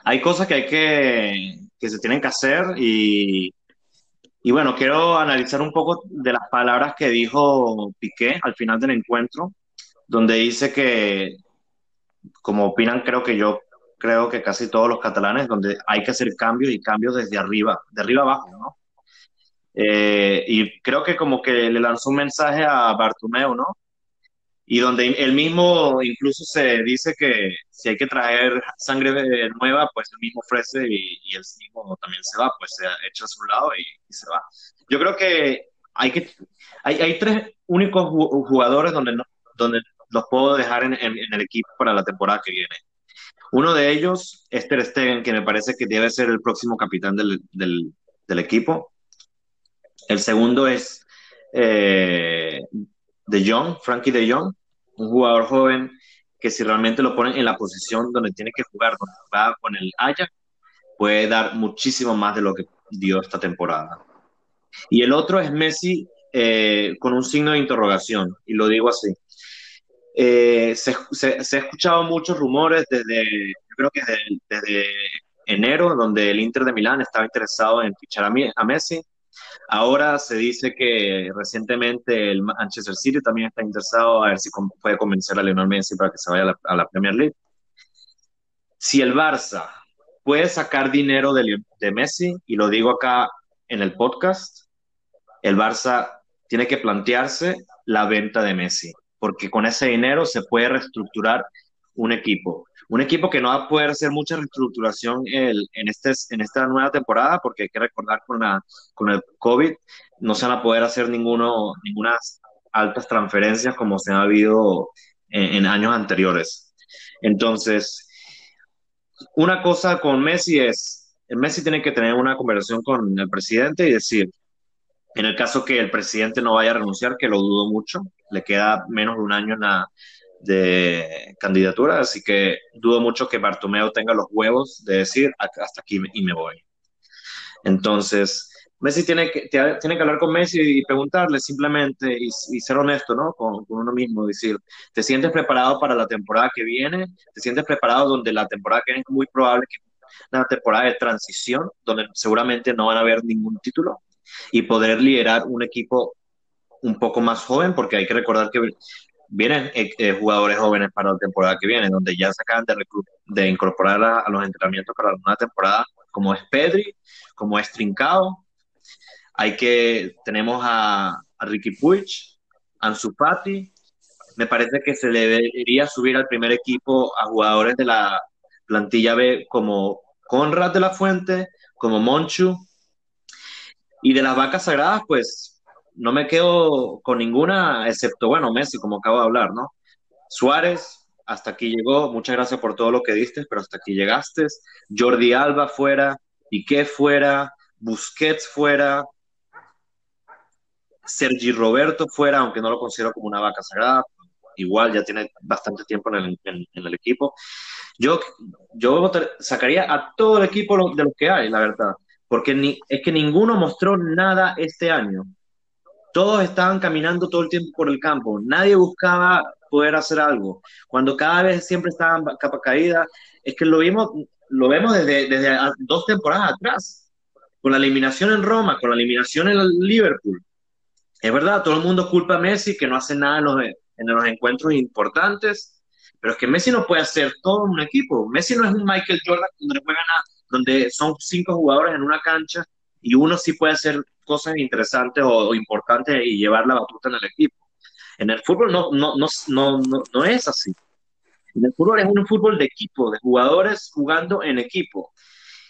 Speaker 1: hay cosas que hay que, que se tienen que hacer y, y bueno, quiero analizar un poco de las palabras que dijo Piqué al final del encuentro donde dice que, como opinan, creo que yo creo que casi todos los catalanes, donde hay que hacer cambios y cambios desde arriba, de arriba abajo, ¿no? Eh, y creo que como que le lanzó un mensaje a Bartomeu, ¿no? Y donde él mismo incluso se dice que si hay que traer sangre nueva, pues él mismo ofrece y, y él mismo también se va, pues se echa a su lado y, y se va. Yo creo que hay que hay, hay tres únicos jugadores donde no, donde los puedo dejar en, el equipo para la temporada que viene. Uno de ellos es Ter Stegen, que me parece que debe ser el próximo capitán del, del, equipo. El segundo es eh, De Jong, Frankie De Jong, un jugador joven que si realmente lo ponen en la posición donde tiene que jugar, donde va con el Ajax, puede dar muchísimo más de lo que dio esta temporada. Y el otro es Messi eh, con un signo de interrogación, y lo digo así. Eh, se, se, ha escuchado muchos rumores desde, creo que desde, enero, donde el Inter de Milán estaba interesado en fichar a, Messi. Ahora se dice que recientemente el Manchester City también está interesado a ver si puede convencer a Lionel Messi para que se vaya a la, Premier League. Si el Barça puede sacar dinero de Messi, y lo digo acá en el podcast, el Barça tiene que plantearse la venta de Messi porque con ese dinero se puede reestructurar un equipo. Un equipo que no va a poder hacer mucha reestructuración el, en, este, esta nueva temporada, porque hay que recordar con, con el COVID no se van a poder hacer ninguna altas transferencias como se ha habido en, en años anteriores. Entonces, una cosa con Messi es, Messi tiene que tener una conversación con el presidente y decir, en el caso que el presidente no vaya a renunciar, que lo dudo mucho, le queda menos de un año de candidatura, así que dudo mucho que Bartomeo tenga los huevos de decir hasta aquí y me voy. Entonces, Messi tiene que, tiene que hablar con Messi y preguntarle simplemente y, ser honesto, ¿no? Con, uno mismo, decir, ¿te sientes preparado para la temporada que viene? ¿Te sientes preparado donde la temporada que viene es muy probable una temporada de transición, donde seguramente no van a haber ningún título? Y poder liderar un equipo un poco más joven, porque hay que recordar que vienen eh, eh, jugadores jóvenes para la temporada que viene, donde ya se acaban de, de incorporar a, los entrenamientos para una temporada, como es Pedri, como es Trincao. Hay que, tenemos a, Ricky Puig, Ansu Fati. Me parece que se debería subir al primer equipo a jugadores de la plantilla B como Conrad de la Fuente, como Monchu, y de las vacas sagradas, pues no me quedo con ninguna, excepto, bueno, Messi, como acabo de hablar, ¿no? Suárez, hasta aquí llegó, muchas gracias por todo lo que diste, pero hasta aquí llegaste. Jordi Alba fuera, Piqué fuera, Busquets fuera, Sergi Roberto fuera, aunque no lo considero como una vaca sagrada, igual ya tiene bastante tiempo en el, en, el equipo. Yo, yo sacaría a todo el equipo de los que hay, la verdad porque ni, es que ninguno mostró nada este año. Todos estaban caminando todo el tiempo por el campo, nadie buscaba poder hacer algo. Cuando cada vez siempre estaban capa caída, es que lo vimos, lo vemos desde, desde dos temporadas atrás, con la eliminación en Roma, con la eliminación en Liverpool. Es verdad, todo el mundo culpa a Messi que no hace nada en los, en los encuentros importantes, pero es que Messi no puede hacer todo un equipo. Messi no es un Michael Jordan donde juega nada donde son cinco jugadores en una cancha y uno sí puede hacer cosas interesantes o, importantes y llevar la batuta en el equipo. En el fútbol no, no, no, no, no es así. En el fútbol es un fútbol de equipo, de jugadores jugando en equipo.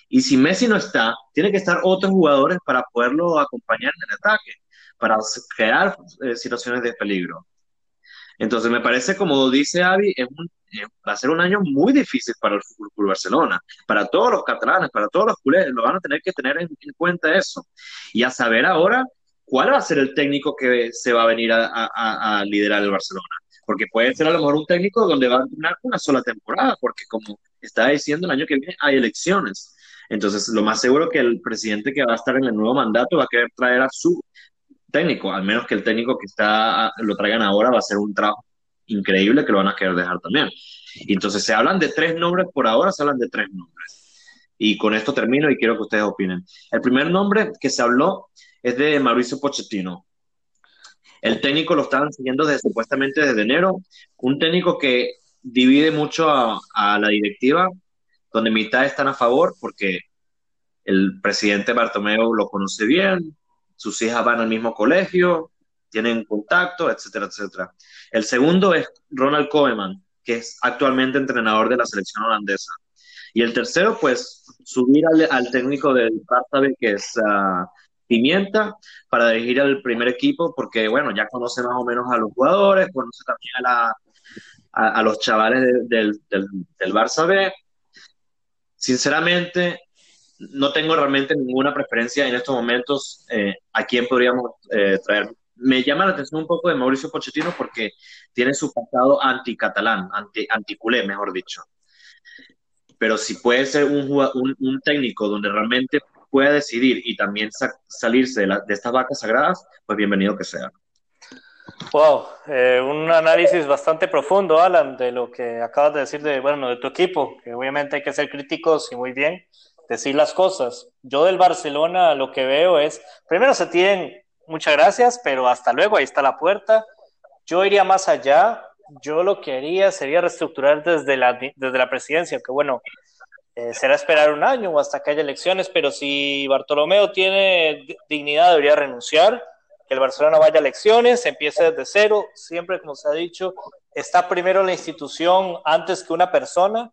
Speaker 1: Y si Messi no está, tiene que estar otros jugadores para poderlo acompañar en el ataque, para crear eh, situaciones de peligro. Entonces me parece, como dice Avi, es eh, va a ser un año muy difícil para el Fútbol Barcelona, para todos los catalanes, para todos los culés, lo van a tener que tener en, cuenta eso. Y a saber ahora cuál va a ser el técnico que se va a venir a liderar el Barcelona porque puede ser a lo mejor un técnico donde va a tener una sola temporada, porque como está diciendo, el año que viene hay elecciones. Entonces, lo más seguro que el presidente que va a estar en el nuevo mandato va a querer traer a su técnico, al menos que el técnico que está lo traigan ahora va a ser un trabajo increíble que lo van a querer dejar también. Y entonces se hablan de tres nombres, por ahora se hablan de tres nombres. Y con esto termino y quiero que ustedes opinen. El primer nombre que se habló es de Mauricio Pochettino. El técnico lo estaban siguiendo desde, supuestamente desde enero. Un técnico que divide mucho a, la directiva, donde mitad están a favor porque el presidente Bartomeu lo conoce bien, sus hijas van al mismo colegio, tienen contacto, etcétera, etcétera. El segundo es Ronald Koeman, que es actualmente entrenador de la selección holandesa. Y el tercero, pues, subir al, técnico del Barça que es uh, pimienta para dirigir al primer equipo, porque bueno, ya conoce más o menos a los jugadores, conoce también a, la, a, los chavales del, del, del, Barça B. Sinceramente, no tengo realmente ninguna preferencia en estos momentos eh, a quién podríamos eh, traer. Me llama la atención un poco de Mauricio Pochettino porque tiene su pasado anticatalán, anti, anticulé, mejor dicho. Pero si puede ser un, un, un técnico donde realmente pueda decidir y también salirse de, de, estas vacas sagradas, pues bienvenido que sea.
Speaker 2: Wow, eh, un análisis bastante profundo, Alan, de lo que acabas de decir de, bueno, de tu equipo, que obviamente hay que ser críticos y muy bien decir las cosas. Yo del Barcelona lo que veo es, primero se tienen muchas gracias, pero hasta luego, ahí está la puerta. Yo iría más allá, yo lo que haría sería reestructurar desde la, desde la presidencia, que bueno, eh, será esperar un año o hasta que haya elecciones, pero si Bartolomeo tiene dignidad debería renunciar, que el Barcelona vaya a elecciones, empiece desde cero, siempre como se ha dicho, está primero la institución antes que una persona.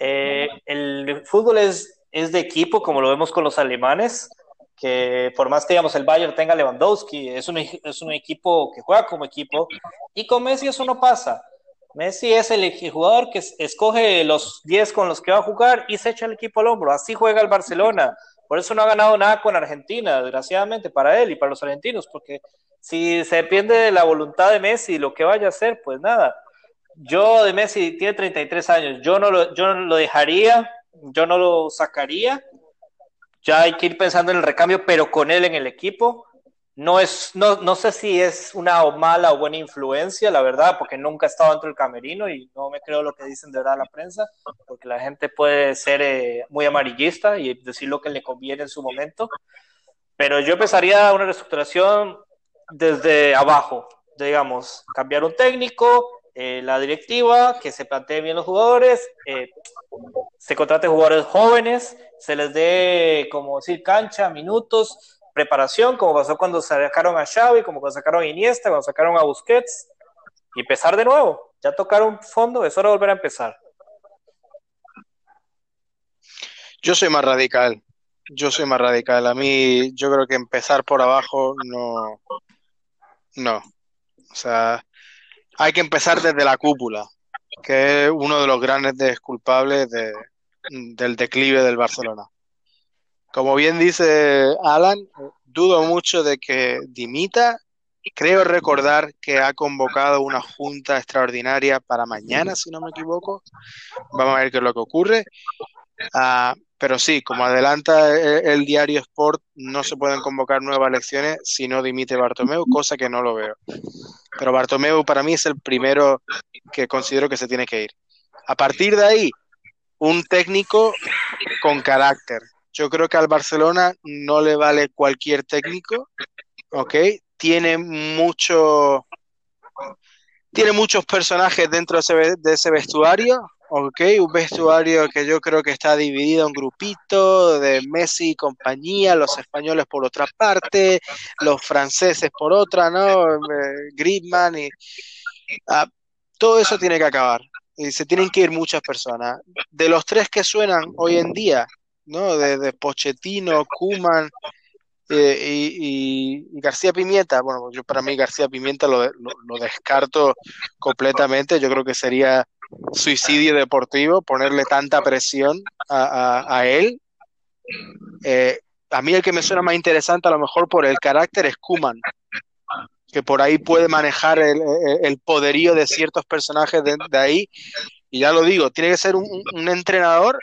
Speaker 2: Eh, el fútbol es, es de equipo, como lo vemos con los alemanes, que por más que digamos el Bayern tenga Lewandowski, es un, es un equipo que juega como equipo, y con Messi eso no pasa Messi es el jugador que escoge los 10 con los que va a jugar y se echa el equipo al hombro. Así juega el Barcelona. Por eso no ha ganado nada con Argentina, desgraciadamente para él y para los argentinos, porque si se depende de la voluntad de Messi y lo que vaya a hacer, pues nada. Yo de Messi tiene 33 años, yo no yo no lo dejaría, yo no lo sacaría. Ya hay que ir pensando en el recambio, pero con él en el equipo no, es, no, no sé si es una mala o buena influencia, la verdad, porque nunca he estado dentro del camerino y no me creo lo que dicen de verdad la prensa, porque la gente puede ser eh, muy amarillista y decir lo que le conviene en su momento. Pero yo empezaría una reestructuración desde abajo, digamos, cambiar un técnico, eh, la directiva, que se planteen bien los jugadores, eh, se contrate jugadores jóvenes, se les dé, como decir, cancha, minutos, preparación, como pasó cuando sacaron a Xavi, como cuando sacaron a Iniesta, cuando sacaron a Busquets, y empezar de nuevo. Ya tocaron fondo, es hora de volver a empezar.
Speaker 3: Yo soy más radical. Yo soy más radical. A mí, yo creo que empezar por abajo no. No. O sea, hay que empezar desde la cúpula, que es uno de los grandes culpables de, del declive del Barcelona. Como bien dice Alan, dudo mucho de que dimita. Creo recordar que ha convocado una junta extraordinaria para mañana, si no me equivoco. Vamos a ver qué es lo que ocurre. Ah, pero sí, como adelanta el, diario Sport, no se pueden convocar nuevas elecciones si no dimite Bartomeu, cosa que no lo veo. Pero Bartomeu para mí es el primero que considero que se tiene que ir. A partir de ahí, un técnico con carácter, yo creo que al Barcelona no le vale cualquier técnico, ¿ok? Tiene mucho, tiene muchos personajes dentro de ese, vestuario, ¿ok? Un vestuario que yo creo que está dividido en grupito de Messi y compañía, los españoles por otra parte, los franceses por otra, ¿no? Eh, Griezmann y... ah, todo eso tiene que acabar. Y se tienen que ir muchas personas. De los tres que suenan hoy en día, ¿no? De, de Pochettino, Kuman eh, y, García Pimienta. Bueno, yo para mí García Pimienta lo, lo, lo descarto completamente. Yo creo que sería suicidio deportivo ponerle tanta presión a, a- a él. Eh, a mí el que me suena más interesante a lo mejor por el carácter es Kuman, que por ahí puede manejar el, poderío de ciertos personajes de, ahí. Y ya lo digo, tiene que ser un, entrenador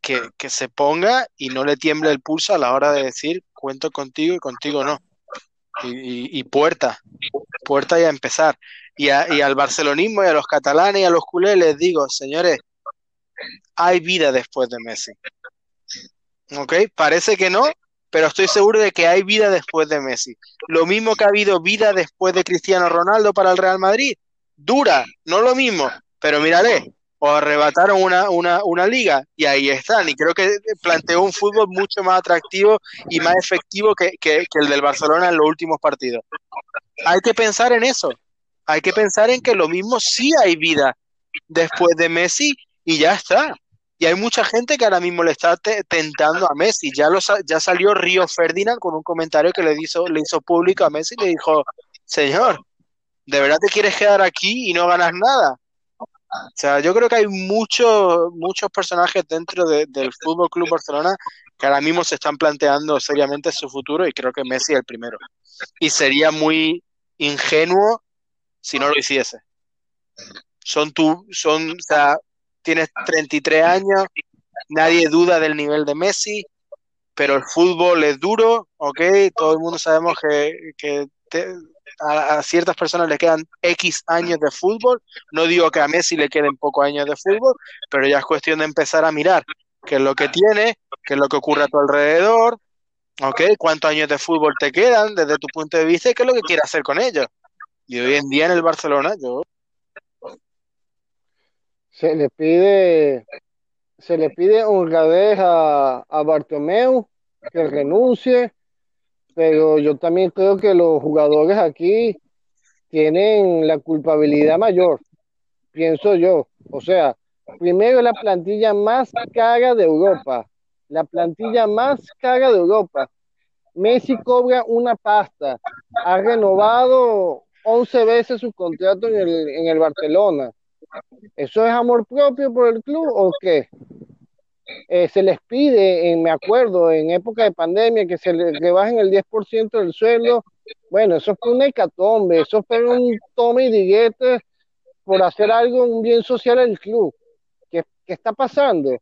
Speaker 3: que, que se ponga y no le tiemble el pulso a la hora de decir cuento contigo y contigo no. Y puerta, puerta y a empezar. Y, a- y al barcelonismo y a los catalanes y a los culés les digo, señores, hay vida después de Messi. ¿Ok? Parece que no, pero estoy seguro de que hay vida después de Messi. Lo mismo que ha habido vida después de Cristiano Ronaldo para el Real Madrid. Dura, no lo mismo, pero mírale, o arrebataron una, una, una liga y ahí están. Y creo que planteó un fútbol mucho más atractivo y más efectivo que, que, que el del Barcelona en los últimos partidos. Hay que pensar en eso. Hay que pensar en que lo mismo sí hay vida después de Messi y ya está. Y hay mucha gente que ahora mismo le está te- tentando a Messi. Ya, lo, sa- ya salió Río Ferdinand con un comentario que le hizo, le hizo público a Messi y le dijo, señor, ¿de verdad te quieres quedar aquí y no ganas nada? O sea, yo creo que hay muchos muchos personajes dentro de- del Fútbol Club Barcelona que ahora mismo se están planteando seriamente su futuro y creo que Messi es el primero. Y sería muy ingenuo si no lo hiciese. Son tú, son, o sea, tienes 33 años, nadie duda del nivel de Messi, pero el fútbol es duro, ¿ok? Todo el mundo sabemos que, que te- a, a ciertas personas le quedan X años de fútbol. No digo que a Messi le queden pocos años de fútbol, pero ya es cuestión de empezar a mirar qué es lo que tiene, qué es lo que ocurre a tu alrededor, ¿ok? ¿Cuántos años de fútbol te quedan desde tu punto de vista y qué es lo que quieres hacer con ellos? Y hoy en día en el Barcelona, yo
Speaker 4: Se le pide, se le pide honradez a, a Bartomeu que renuncie, pero yo también creo que los jugadores aquí tienen la culpabilidad mayor, pienso yo. O sea, primero la plantilla más cara de Europa, la plantilla más cara de Europa. Messi cobra una pasta, ha renovado 11 veces su contrato en el, en el Barcelona. ¿Eso es amor propio por el club o qué? Eh, se les pide, en, me acuerdo, en época de pandemia, que se les rebajen el 10% del sueldo. Bueno, eso fue una hecatombe, eso fue un tome y diguete por hacer algo, un bien social al club. ¿Qué, qué está pasando?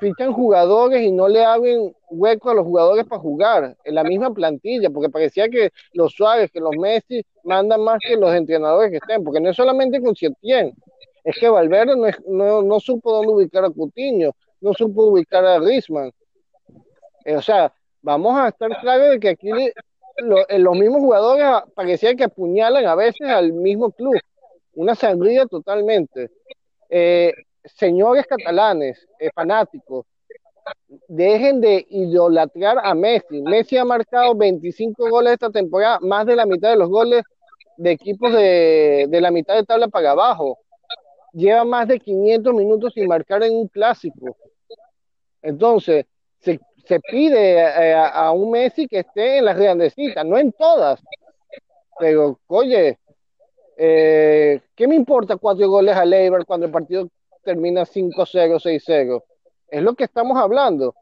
Speaker 4: Fichan jugadores y no le abren hueco a los jugadores para jugar en la misma plantilla, porque parecía que los Suárez, que los Messi mandan más que los entrenadores que estén, porque no es solamente con Setien, es que Valverde no, no, no supo dónde ubicar a Coutinho, no supo ubicar a Griezmann. Eh, o sea, vamos a estar claros de que aquí lo- eh, los mismos jugadores ah, parecía que apuñalan a veces al mismo club. Una sangría totalmente. Eh, señores catalanes, eh, fanáticos, dejen de idolatrar a Messi. Messi ha marcado 25 goles esta temporada, más de la mitad de los goles de equipos de, de la mitad de tabla para abajo. Lleva más de 500 minutos sin marcar en un clásico. Entonces, se, se pide eh, a, a un Messi que esté en las grandecitas, no en todas. Pero, oye, eh, ¿qué me importa cuatro goles a Leiber cuando el partido termina 5-0, 6-0? Es lo que estamos hablando.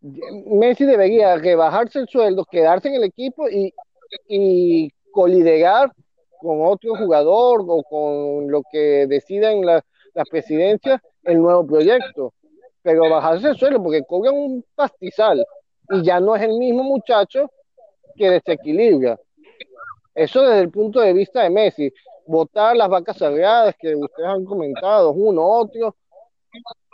Speaker 4: Messi debería rebajarse el sueldo, quedarse en el equipo y, y coliderar con otro jugador o con lo que decidan la, la presidencia el nuevo proyecto. Pero bajarse el sueldo porque cobran un pastizal y ya no es el mismo muchacho que desequilibra. Eso desde el punto de vista de Messi. Votar las vacas sagradas que ustedes han comentado, uno, otro,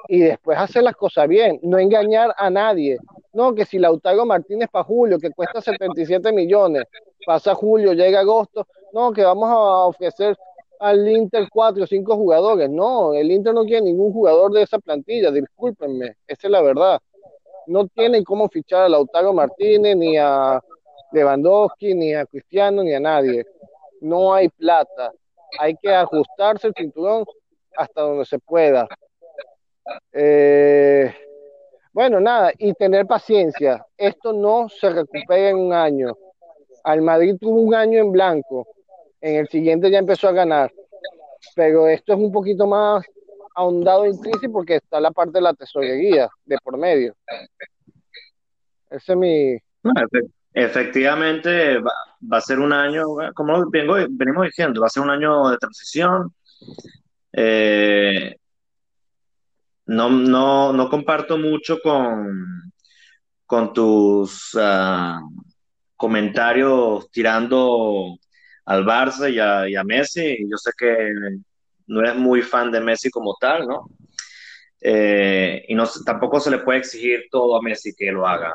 Speaker 4: y después hacer las cosas bien, no engañar a nadie. No, que si Lautaro Martínez para julio, que cuesta 77 millones, pasa julio, llega agosto, no, que vamos a ofrecer al Inter cuatro o cinco jugadores. No, el Inter no quiere ningún jugador de esa plantilla, discúlpenme, esa es la verdad. No tienen cómo fichar a Lautaro Martínez, ni a Lewandowski, ni a Cristiano, ni a nadie. No hay plata. Hay que ajustarse el cinturón hasta donde se pueda. Eh, bueno, nada, y tener paciencia. Esto no se recupera en un año. Al Madrid tuvo un año en blanco. En el siguiente ya empezó a ganar. Pero esto es un poquito más ahondado en crisis porque está la parte de la tesorería de por medio. Ese es mi.
Speaker 1: efectivamente, va, a ser un año, como venimos diciendo, va a ser un año de transición. Eh, no, no, no comparto mucho con, con tus uh, comentarios tirando al Barça y a, y a, Messi. Yo sé que no eres muy fan de Messi como tal, ¿no? Eh, y no, tampoco se le puede exigir todo a Messi que lo haga.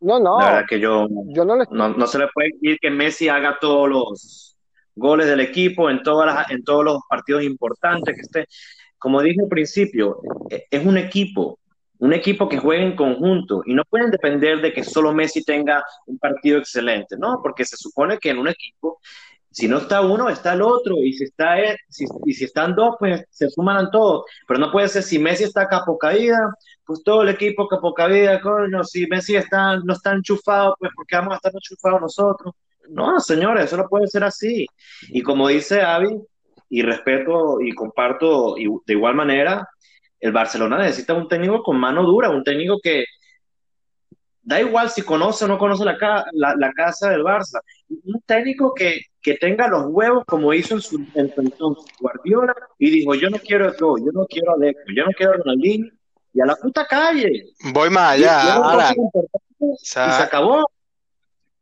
Speaker 4: No, no.
Speaker 1: La verdad que yo,
Speaker 4: yo no, le...
Speaker 1: no, no, se le puede exigir que Messi haga todos los goles del equipo en, todas las, en todos los partidos importantes, que esté como dije al principio, e, es un equipo, un equipo que juega en conjunto y no pueden depender de que solo Messi tenga un partido excelente, ¿no? Porque se supone que en un equipo, si no está uno, está el otro, y si, está, si, y si están dos, pues se suman todos, pero no puede ser si Messi está capo caída, pues todo el equipo capo caída, coño, si Messi está, no está enchufado, pues porque vamos a estar enchufados nosotros. No, señores, eso no puede ser así. Y como dice Avi, y respeto y comparto de igual manera, el Barcelona necesita un técnico con mano dura, un técnico que da igual si conoce o no conoce la, la, casa del Barça, un técnico que, que, tenga los huevos como hizo en su, entonces Guardiola y dijo, yo no quiero esto, yo no quiero a yo no quiero Ronaldinho, y a la puta calle.
Speaker 3: Voy más allá,
Speaker 1: y se acabó.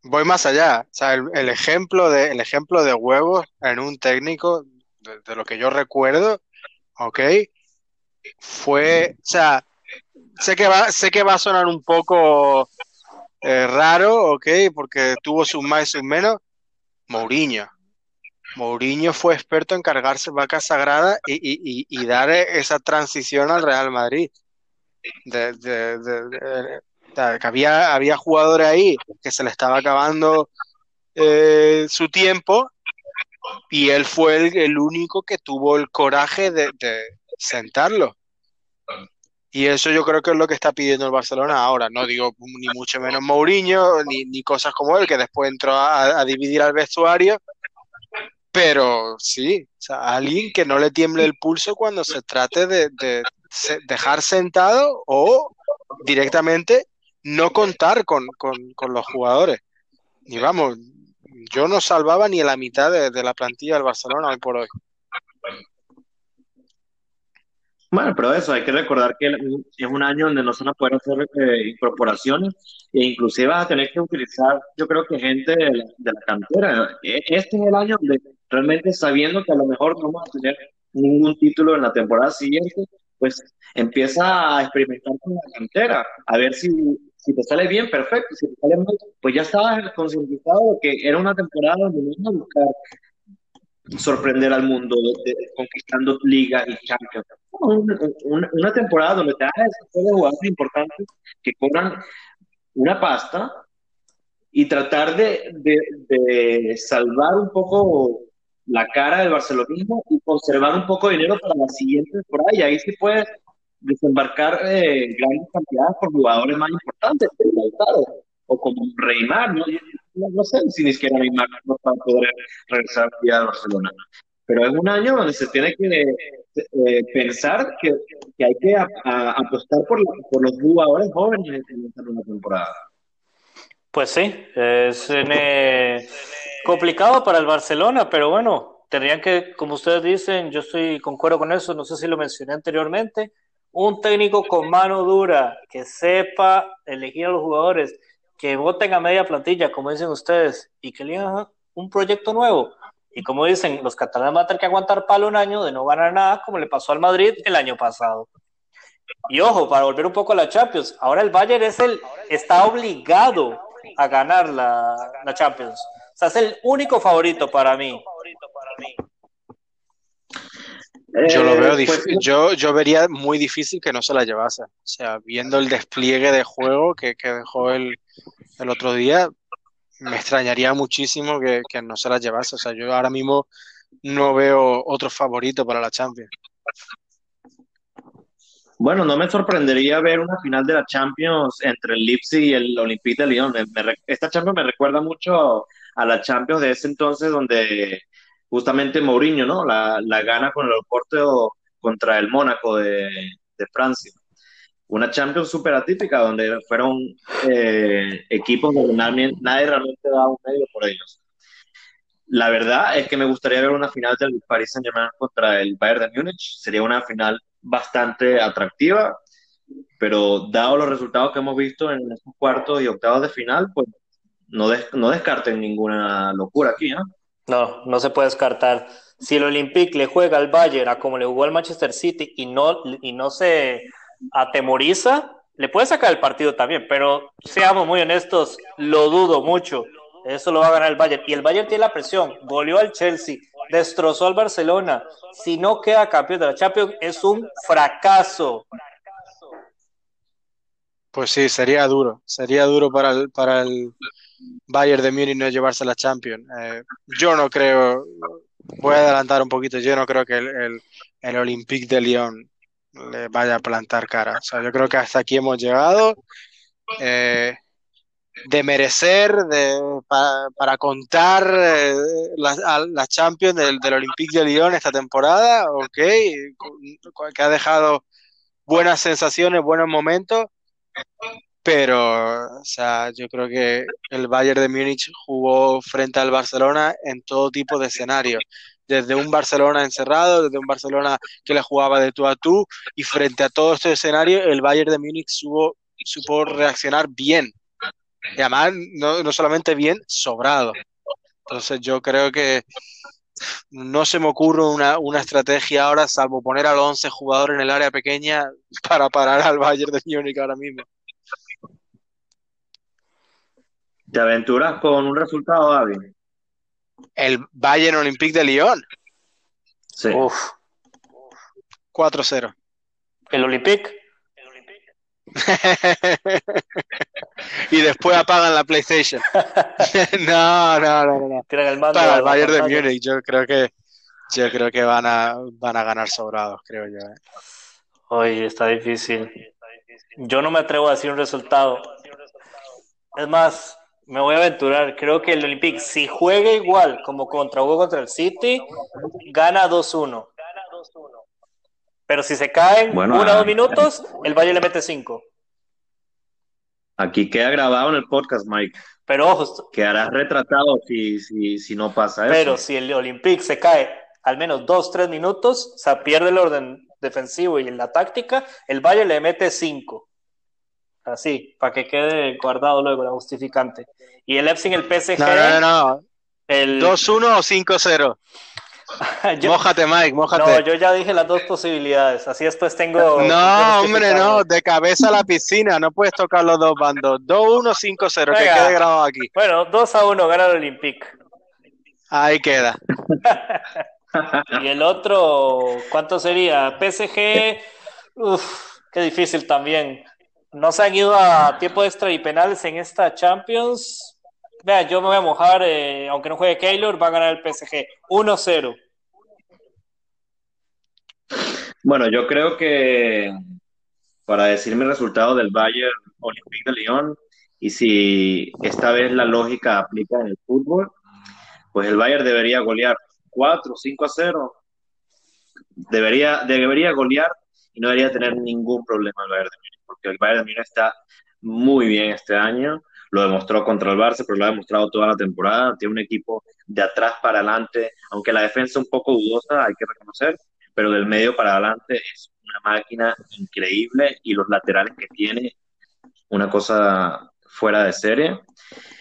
Speaker 3: Voy más allá, o sea, el, el, ejemplo de, el ejemplo de huevos en un técnico de, lo que yo recuerdo, ¿ok? Fue, o sea, sé que va, sé que va a sonar un poco eh, raro, ¿ok? Porque tuvo sus más y sus menos. Mourinho. Mourinho fue experto en cargarse vaca sagrada y, y, dar esa transición al Real Madrid. De, que había, había jugadores ahí que se le estaba acabando eh, su tiempo y él fue el, único que tuvo el coraje de, sentarlo. Y eso yo creo que es lo que está pidiendo el Barcelona ahora. No digo ni mucho menos Mourinho, ni, ni cosas como él, que después entró a, dividir al vestuario. Pero sí, o sea, alguien que no le tiemble el pulso cuando se trate de, de dejar sentado o directamente no contar con, con, con los jugadores. Y vamos, yo no salvaba ni la mitad de, la plantilla del Barcelona hoy por hoy.
Speaker 1: Bueno, pero eso, hay que recordar que es un año donde no se van a poder hacer eh, incorporaciones e inclusive vas a tener que utilizar, yo creo que gente de la, cantera. E, este es el año donde realmente sabiendo que a lo mejor no vamos a tener ningún título en la temporada siguiente, pues empieza a experimentar con la cantera, a ver si si te sale bien, perfecto. Si te sale mal, pues ya estabas concientizado de que era una temporada donde no a buscar sorprender al mundo conquistando ligas y champions. Una, temporada donde te esos jugadores importantes que cobran una pasta y tratar de, de, salvar un poco la cara del barcelonismo y conservar un poco de dinero para la siguiente temporada. Y ahí sí puedes desembarcar eh, grandes cantidades por jugadores más importantes, o como Reymar, ¿no? No, sé si ni siquiera Neymar no va a poder regresar a Barcelona. Pero es un año donde se tiene que eh, pensar que, que, hay que apostar por, por, los jugadores jóvenes en esta nueva temporada.
Speaker 2: Pues sí, es eh, complicado para el Barcelona, pero bueno, tendrían que, como ustedes dicen, yo estoy concuerdo con eso, no sé si lo mencioné anteriormente, un técnico con mano dura, que sepa elegir a los jugadores, que voten a media plantilla, como dicen ustedes, y que elijan un proyecto nuevo. Y como dicen, los catalanes van a tener que aguantar palo un año de no ganar nada, como le pasó al Madrid el año pasado. Y ojo, para volver un poco a la Champions, ahora el Bayern es el, está obligado a ganar la, la Champions. O sea, es el único favorito para mí.
Speaker 3: Yo lo
Speaker 1: Eh,
Speaker 3: veo
Speaker 1: pues,
Speaker 3: yo, yo vería muy difícil que no se la llevase. O sea, viendo el despliegue de juego que, que dejó el, el otro día, me extrañaría muchísimo que, que no se la llevase. O sea, yo ahora mismo no veo otro favorito para la Champions.
Speaker 1: Bueno, no me sorprendería ver una final de la Champions entre el Leipzig y el Olympique de Lyon. Me- me esta Champions me recuerda mucho a la Champions de ese entonces donde justamente Mourinho, ¿no? La, gana con el Oporto contra el Mónaco de, Francia. Una Champions súper atípica donde fueron eh, equipos donde nadie, realmente daba un medio por ellos. La verdad es que me gustaría ver una final del Paris Saint-Germain contra el Bayern de Múnich. Sería una final bastante atractiva, pero dado los resultados que hemos visto en estos cuartos y octavos de final, pues no, des- no descarten ninguna locura aquí, ¿no?
Speaker 2: No, no se puede descartar. Si el Olympique le juega al Bayern a como le jugó al Manchester City y no, y no se atemoriza, le puede sacar el partido también, pero seamos muy honestos, lo dudo mucho. Eso lo va a ganar el Bayern. Y el Bayern tiene la presión, goleó al Chelsea, destrozó al Barcelona. Si no queda campeón de la Champions, es un fracaso.
Speaker 3: Pues sí, sería duro. Sería duro para el, para el Bayern de Múnich no llevarse la Champions. Eh, yo no creo, voy a adelantar un poquito, yo no creo que el, el, el Olympique de Lyon le vaya a plantar cara. O sea, yo creo que hasta aquí hemos llegado. Eh, de merecer, de, pa- para contar eh, las a- las Champions del, del Olympique de Lyon esta temporada, ok, que ha dejado buenas sensaciones, buenos momentos, pero, o sea, yo creo que el Bayern de Múnich jugó frente al Barcelona en todo tipo de escenarios. Desde un Barcelona encerrado, desde un Barcelona que le jugaba de tú a tú, y frente a todo este escenario, el Bayern de Múnich supo, supo reaccionar bien. Y además, no, no solamente bien, sobrado. Entonces, yo creo que no se me ocurre una, una estrategia ahora, salvo poner a los 11 jugadores en el área pequeña [LAUGHS] para parar al Bayern de Múnich ahora mismo.
Speaker 1: ¿Te aventuras con un resultado, David?
Speaker 3: El Bayern Olympique de Lyon,
Speaker 1: Sí.
Speaker 2: Uf.
Speaker 3: 4-0.
Speaker 2: El Olympique. [LAUGHS]
Speaker 3: y después apagan la PlayStation. [LAUGHS] no, no, no, no.
Speaker 2: Tiran el mando
Speaker 3: Para el Bayern de. Múnich, yo creo que yo creo que van a van a ganar sobrados, creo yo. ¿eh?
Speaker 2: Oye, está difícil. Yo no me atrevo a decir un resultado. Es más, me voy a aventurar. Creo que el Olympique, si juega igual como contra jugó contra el City, gana 2-1. Pero si se caen
Speaker 1: Bueno,
Speaker 2: uno o
Speaker 1: ah,
Speaker 2: dos minutos, el Valle le mete 5.
Speaker 1: Aquí queda grabado en el podcast, Mike.
Speaker 2: Pero ojo,
Speaker 1: Quedarás retratado si, si, si no pasa eso.
Speaker 2: pero si el Olympique se cae al menos 2-3 minutos, o sea, pierde el orden defensivo y en la táctica, el Valle le mete 5. Así, para que quede guardado luego la justificante. Y el Leipzig, el PSG,
Speaker 3: No, no, no, no.
Speaker 2: el
Speaker 3: 2-1 o 5-0. [LAUGHS]
Speaker 2: Yo-
Speaker 3: Mójate, Mike, mójate.
Speaker 2: no, yo ya dije las dos posibilidades. Así después tengo.
Speaker 3: No, hombre, no, de cabeza a la piscina, no puedes tocar los dos bandos. 2-1, 5-0, que quede grabado aquí.
Speaker 2: Bueno, 2 a 1 gana el Olympique.
Speaker 3: Ahí queda. [LAUGHS]
Speaker 2: Y el otro, ¿cuánto sería? PSG, uff, qué difícil también. No se han ido a tiempo extra y penales en esta Champions. Vea, yo me voy a mojar, eh, aunque no juegue Keylor, va a ganar el PSG 1-0.
Speaker 1: Bueno, yo creo que para decir mi resultado del Bayern Olympique de Lyon, y si esta vez la lógica aplica en el fútbol, pues el Bayern debería golear 4, 5 a 0. Debería, debería golear y no debería tener ningún problema el Bayern de Múnich, porque el Bayern de Múnich está muy bien este año. Lo demostró contra el Barça, pero lo ha demostrado toda la temporada. Tiene un equipo de atrás para adelante, aunque la defensa es un poco dudosa, hay que reconocer, pero del medio para adelante es una máquina increíble y los laterales que tiene, una cosa fuera de serie.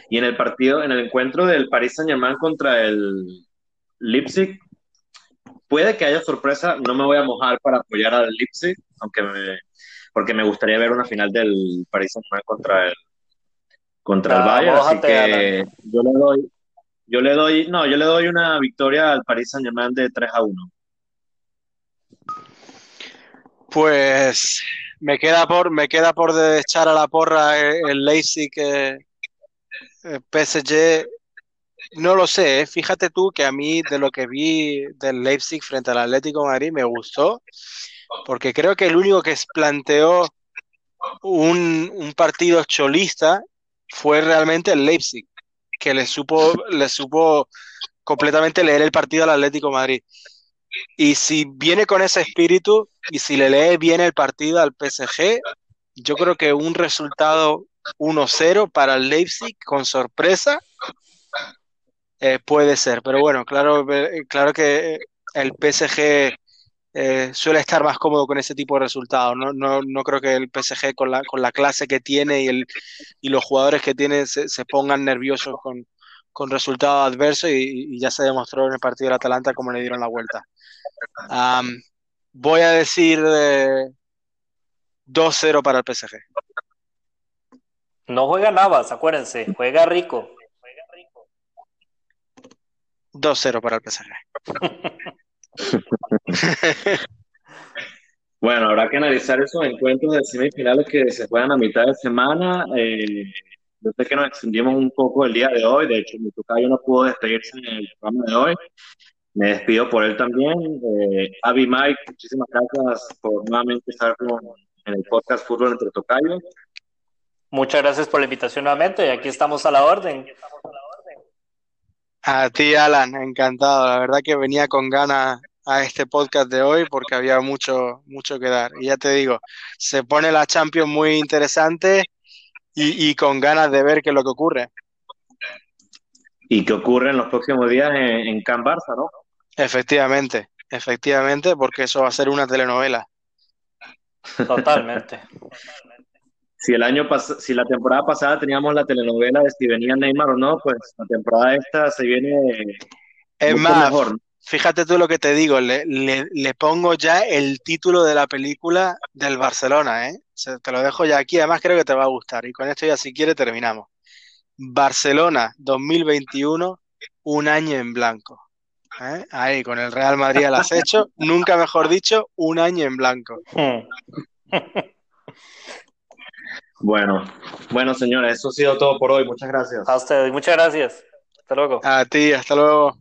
Speaker 1: Y en el partido, en el encuentro del Paris Saint-Germain contra el Leipzig, puede que haya sorpresa, no me voy a mojar para apoyar al Leipzig, aunque me, porque me gustaría ver una final del Paris Saint-Germain contra el contra el
Speaker 2: Ah,
Speaker 1: Bayern, así que yo le doy yo le doy, no, yo le doy una victoria al Paris Saint-Germain de 3 a 1.
Speaker 3: Pues me queda por, me queda por echar a la porra el, el Leipzig eh, eh, PSG. No lo sé, eh. fíjate tú que a mí de lo que vi del Leipzig frente al Atlético de Madrid me gustó, porque creo que el único que planteó un, un partido cholista fue realmente el Leipzig, que le supo, le supo completamente leer el partido al Atlético Madrid. Y si viene con ese espíritu y si le lee bien el partido al PSG, yo creo que un resultado 1-0 para el Leipzig con sorpresa eh, puede ser. Pero bueno, claro, eh, claro que el PSG eh, suele estar más cómodo con ese tipo de resultados. No, no, no creo que el PSG con la, con la clase que tiene y, el, y los jugadores que tiene se, se pongan nerviosos con, con resultados adversos y, y, ya se demostró en el partido del Atalanta cómo le dieron la vuelta. Um, voy a decir eh, 2-0 para el PSG.
Speaker 2: No juega Navas, acuérdense, juega rico.
Speaker 3: 2-0 para el PSG. [LAUGHS] [LAUGHS]
Speaker 1: bueno, habrá que analizar esos encuentros de semifinales que se juegan a mitad de semana. Eh, yo sé que nos extendimos un poco el día de hoy, de hecho mi tocayo no pudo despedirse en el programa de hoy. Me despido por él también. Eh, Avi Mike, muchísimas gracias por nuevamente estar con, en el podcast Fútbol entre Tocayos.
Speaker 2: Muchas gracias por la invitación nuevamente y aquí estamos a la orden.
Speaker 3: A ti, Alan, encantado. La verdad que venía con ganas a este podcast de hoy porque había mucho, mucho que dar. Y ya te digo, se pone la Champions muy interesante y, y con ganas de ver qué es lo que ocurre.
Speaker 1: Y qué ocurre en los próximos días en, en Can Barça, ¿no?
Speaker 3: Efectivamente, efectivamente, porque eso va a ser una telenovela.
Speaker 2: Totalmente. [LAUGHS]
Speaker 1: si el año pas si la temporada pasada teníamos la telenovela de si venía Neymar o no, pues la temporada esta se viene
Speaker 3: es más, mejor. Fíjate tú lo que te digo, le, le, le, pongo ya el título de la película del Barcelona, ¿eh? Se, te lo dejo ya aquí, además creo que te va a gustar. Y con esto ya si quiere terminamos. Barcelona 2021, un año en blanco. ¿Eh? Ahí, con el Real Madrid al acecho, [LAUGHS] nunca mejor dicho, un año en blanco. [LAUGHS]
Speaker 1: Bueno, bueno, señores, eso ha sido todo por hoy. Muchas gracias.
Speaker 2: A ustedes, muchas gracias. Hasta luego.
Speaker 3: A ti, hasta luego.